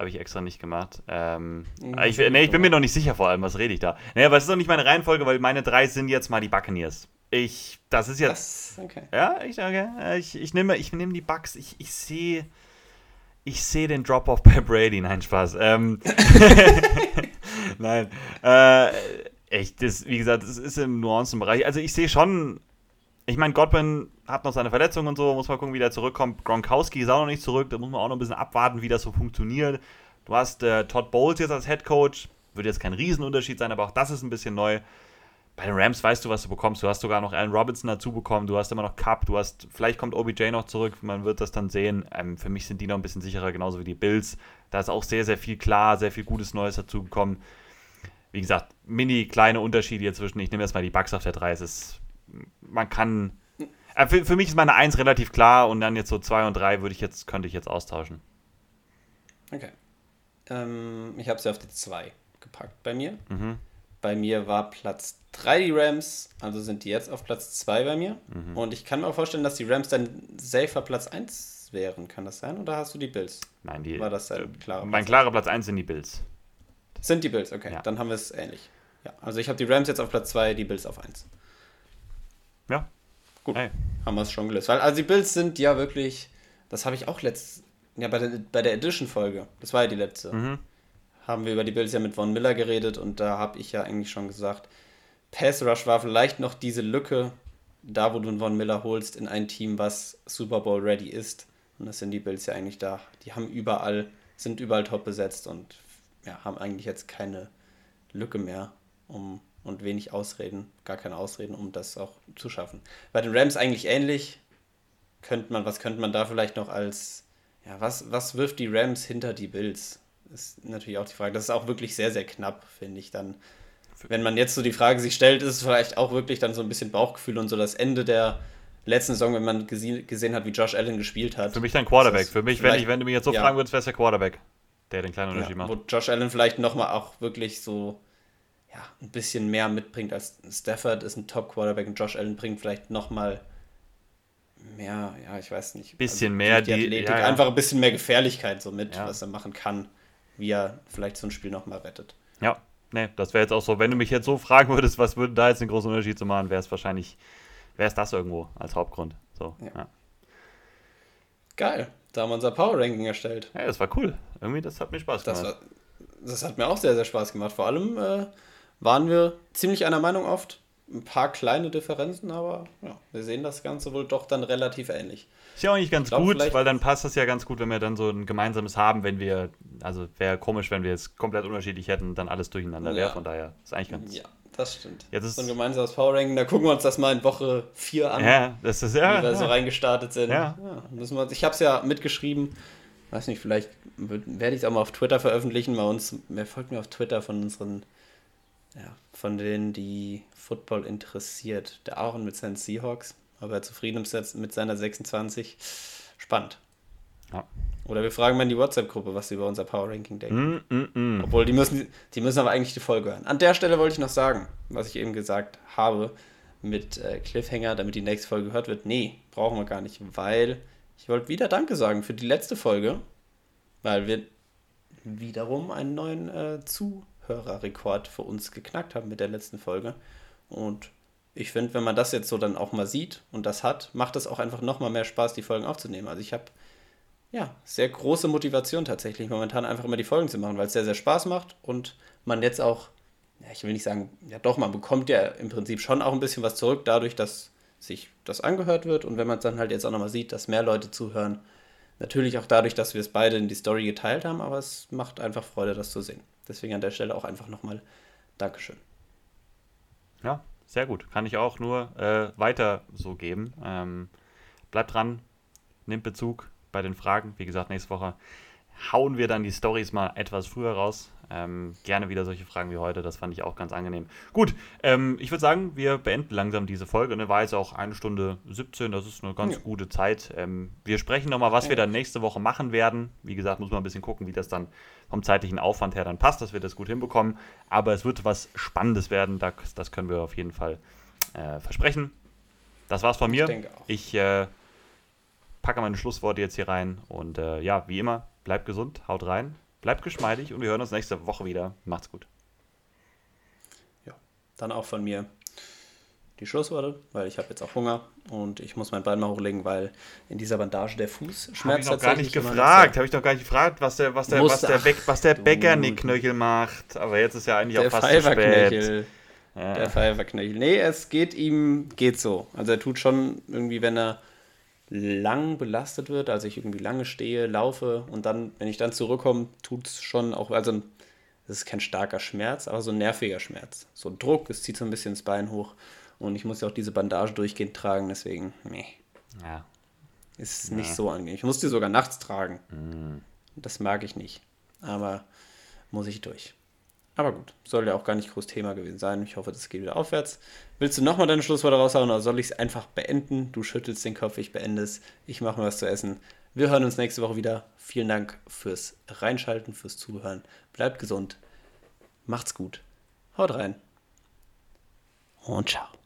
Habe ich extra nicht gemacht. Ähm, ich, nee, ich bin mir noch nicht sicher vor allem, was rede ich da. Nee, aber es ist noch nicht meine Reihenfolge, weil meine drei sind jetzt mal die Buccaneers. Ich, das ist jetzt. Das, okay. Ja, ich sage, äh, ich, ich nehme ich nehme die Bucks. Ich, ich sehe ich sehe den Drop-Off bei Brady. Nein, Spaß. Ähm, Nein. Äh, echt, das, wie gesagt, es ist im Nuancenbereich. Also ich sehe schon, ich meine, Godwin hat noch seine Verletzung und so, muss mal gucken, wie der zurückkommt. Gronkowski ist auch noch nicht zurück, da muss man auch noch ein bisschen abwarten, wie das so funktioniert. Du hast äh, Todd Bowles jetzt als Head Coach, wird jetzt kein Riesenunterschied sein, aber auch das ist ein bisschen neu. Bei den Rams weißt du, was du bekommst. Du hast sogar noch Allen Robinson dazu bekommen. Du hast immer noch Cup. Du hast, vielleicht kommt OBJ noch zurück. Man wird das dann sehen. Ähm, für mich sind die noch ein bisschen sicherer, genauso wie die Bills. Da ist auch sehr, sehr viel klar, sehr viel Gutes Neues dazu gekommen. Wie gesagt, mini kleine Unterschiede hier zwischen. Ich nehme jetzt mal die Bugs auf der 3. Es ist, man kann. Äh, für, für mich ist meine 1 relativ klar und dann jetzt so 2 und 3 würde ich jetzt, könnte ich jetzt austauschen. Okay. Ähm, ich habe sie auf die 2 gepackt bei mir. Mhm. Bei mir war Platz 3 die Rams, also sind die jetzt auf Platz 2 bei mir. Mhm. Und ich kann mir auch vorstellen, dass die Rams dann safer Platz 1 wären. Kann das sein? Oder hast du die Bills? Nein, die, War das dein klarer mein Platz? klarer Platz 1 sind die Bills. Sind die Bills, okay. Ja. Dann haben wir es ähnlich. Ja, also ich habe die Rams jetzt auf Platz 2, die Bills auf 1. Ja. Gut. Hey. Haben wir es schon gelöst. Weil, also die Bills sind ja wirklich, das habe ich auch letzt, ja, bei der, bei der Edition-Folge, das war ja die letzte, Mhm. haben wir über die Bills ja mit Von Miller geredet und da habe ich ja eigentlich schon gesagt, Pass Rush war vielleicht noch diese Lücke, da wo du einen Von Miller holst, in ein Team, was Super Bowl ready ist. Und das sind die Bills ja eigentlich da. Die haben überall, sind überall top besetzt und ja, haben eigentlich jetzt keine Lücke mehr um, und wenig Ausreden, gar keine Ausreden, um das auch zu schaffen. Bei den Rams eigentlich ähnlich. Könnte man, was könnte man da vielleicht noch als, ja, was, was wirft die Rams hinter die Bills? Ist natürlich auch die Frage. Das ist auch wirklich sehr, sehr knapp, finde ich dann. Wenn man jetzt so die Frage sich stellt, ist es vielleicht auch wirklich dann so ein bisschen Bauchgefühl und so das Ende der letzten Saison, wenn man gese gesehen hat, wie Josh Allen gespielt hat. Für mich dann Quarterback. Für mich, wenn, ich, wenn du mich jetzt so ja. fragen würdest, wäre es der Quarterback, der den kleinen Unterschied Ja, wo macht. Josh Allen vielleicht nochmal auch wirklich so ja, ein bisschen mehr mitbringt als Stafford ist ein Top-Quarterback und Josh Allen bringt vielleicht nochmal mehr, ja, ich weiß nicht. Bisschen mehr die, die- Athletik, ja, ja. einfach ein bisschen mehr Gefährlichkeit so mit, Ja. was er machen kann, wie er vielleicht so ein Spiel nochmal rettet. Ja, nee, das wäre jetzt auch so, wenn du mich jetzt so fragen würdest, was würde da jetzt den großen Unterschied zu machen, wäre es wahrscheinlich, wäre es das irgendwo als Hauptgrund. So, ja. Ja. Ja. Geil, da haben wir unser Power-Ranking erstellt. das war cool. Irgendwie, das hat mir Spaß Das, gemacht. war, das hat mir auch sehr, sehr Spaß gemacht. Vor allem äh, waren wir ziemlich einer Meinung oft. Ein paar kleine Differenzen, aber ja, wir sehen das Ganze wohl doch dann relativ ähnlich. Ist ja auch nicht ganz glaub, gut, weil dann passt das ja ganz gut, wenn wir dann so ein gemeinsames haben, wenn wir, also wäre komisch, wenn wir es komplett unterschiedlich hätten und dann alles durcheinander wäre. Ja. Von daher ist eigentlich ganz. Ja, das stimmt. Jetzt ist- so ein gemeinsames Power-Ranking, da gucken wir uns das mal in Woche 4 an, Ja, das ist wie ja. wir so ja. reingestartet sind. Ja. müssen wir, ich habe es ja mitgeschrieben. Weiß nicht, vielleicht werde ich es auch mal auf Twitter veröffentlichen. Bei uns, wer folgt mir auf Twitter von unseren, ja, von denen, die Football interessiert. Der Aaron mit seinen Seahawks, aber er zufrieden ist mit seiner 26. Spannend. Ja. Oder wir fragen mal in die WhatsApp-Gruppe, was sie über unser Power-Ranking denken. Mm, mm, mm. Obwohl, die müssen, die müssen aber eigentlich die Folge hören. An der Stelle wollte ich noch sagen, was ich eben gesagt habe, mit äh, Cliffhanger, damit die nächste Folge gehört wird. Nee, brauchen wir gar nicht, weil ich wollte wieder Danke sagen für die letzte Folge, weil wir wiederum einen neuen äh, Zuhörerrekord für uns geknackt haben mit der letzten Folge. Und ich finde, wenn man das jetzt so dann auch mal sieht und das hat, macht es auch einfach nochmal mehr Spaß, die Folgen aufzunehmen. Also ich habe ja, sehr große Motivation tatsächlich momentan einfach immer die Folgen zu machen, weil es sehr, sehr Spaß macht und man jetzt auch, ja, ich will nicht sagen, ja doch, man bekommt ja im Prinzip schon auch ein bisschen was zurück, dadurch, dass sich das angehört wird und wenn man es dann halt jetzt auch nochmal sieht, dass mehr Leute zuhören. Natürlich auch dadurch, dass wir es beide in die Story geteilt haben, aber es macht einfach Freude, das zu sehen. Deswegen an der Stelle auch einfach nochmal Dankeschön. Ja, sehr gut. Kann ich auch nur äh, weiter so geben. Ähm, bleibt dran, nimmt Bezug bei den Fragen. Wie gesagt, nächste Woche hauen wir dann die Stories mal etwas früher raus. Ähm, gerne wieder solche Fragen wie heute, das fand ich auch ganz angenehm. Gut, ähm, ich würde sagen, wir beenden langsam diese Folge. Ne, war jetzt auch eine Stunde 17, das ist eine ganz Ja. gute Zeit. Ähm, wir sprechen nochmal, was wir Ja. dann nächste Woche machen werden. Wie gesagt, muss man ein bisschen gucken, wie das dann vom zeitlichen Aufwand her dann passt, dass wir das gut hinbekommen. Aber es wird was Spannendes werden, das, das können wir auf jeden Fall äh, versprechen. Das war's von mir. auch. Ich äh, packe meine Schlussworte jetzt hier rein und äh, ja, wie immer, bleibt gesund, haut rein, bleibt geschmeidig und wir hören uns nächste Woche wieder. Macht's gut. Ja, dann auch von mir die Schlussworte, weil ich habe jetzt auch Hunger und ich muss mein Bein mal hochlegen, weil in dieser Bandage der Fuß Habe schmerzt ich noch gar nicht gefragt, habe ich noch gar nicht gefragt, was der, was der, was der, Bäck, was der du- Bäcker-Nickknöchel macht. Aber jetzt ist ja eigentlich Der auch fast zu spät. Ja. Der Pfeiferknöchel. Nee, es geht ihm, geht so. Also er tut schon irgendwie, wenn er lang belastet wird, also ich irgendwie lange stehe, laufe und dann, wenn ich dann zurückkomme, tut es schon auch, also es ist kein starker Schmerz, aber so ein nerviger Schmerz. So ein Druck, es zieht so ein bisschen das Bein hoch und ich muss ja auch diese Bandage durchgehend tragen, deswegen, nee, Ja. ist nicht so angenehm. Ich muss die sogar nachts tragen. Das mag ich nicht, aber muss ich durch. Aber gut, soll ja auch gar nicht groß Thema gewesen sein. Ich hoffe, das geht wieder aufwärts. Willst du nochmal deine Schlussworte raushauen oder soll ich es einfach beenden? Du schüttelst den Kopf, ich beende es. Ich mache mir was zu essen. Wir hören uns nächste Woche wieder. Vielen Dank fürs Reinschalten, fürs Zuhören. Bleibt gesund. Macht's gut. Haut rein. Und ciao.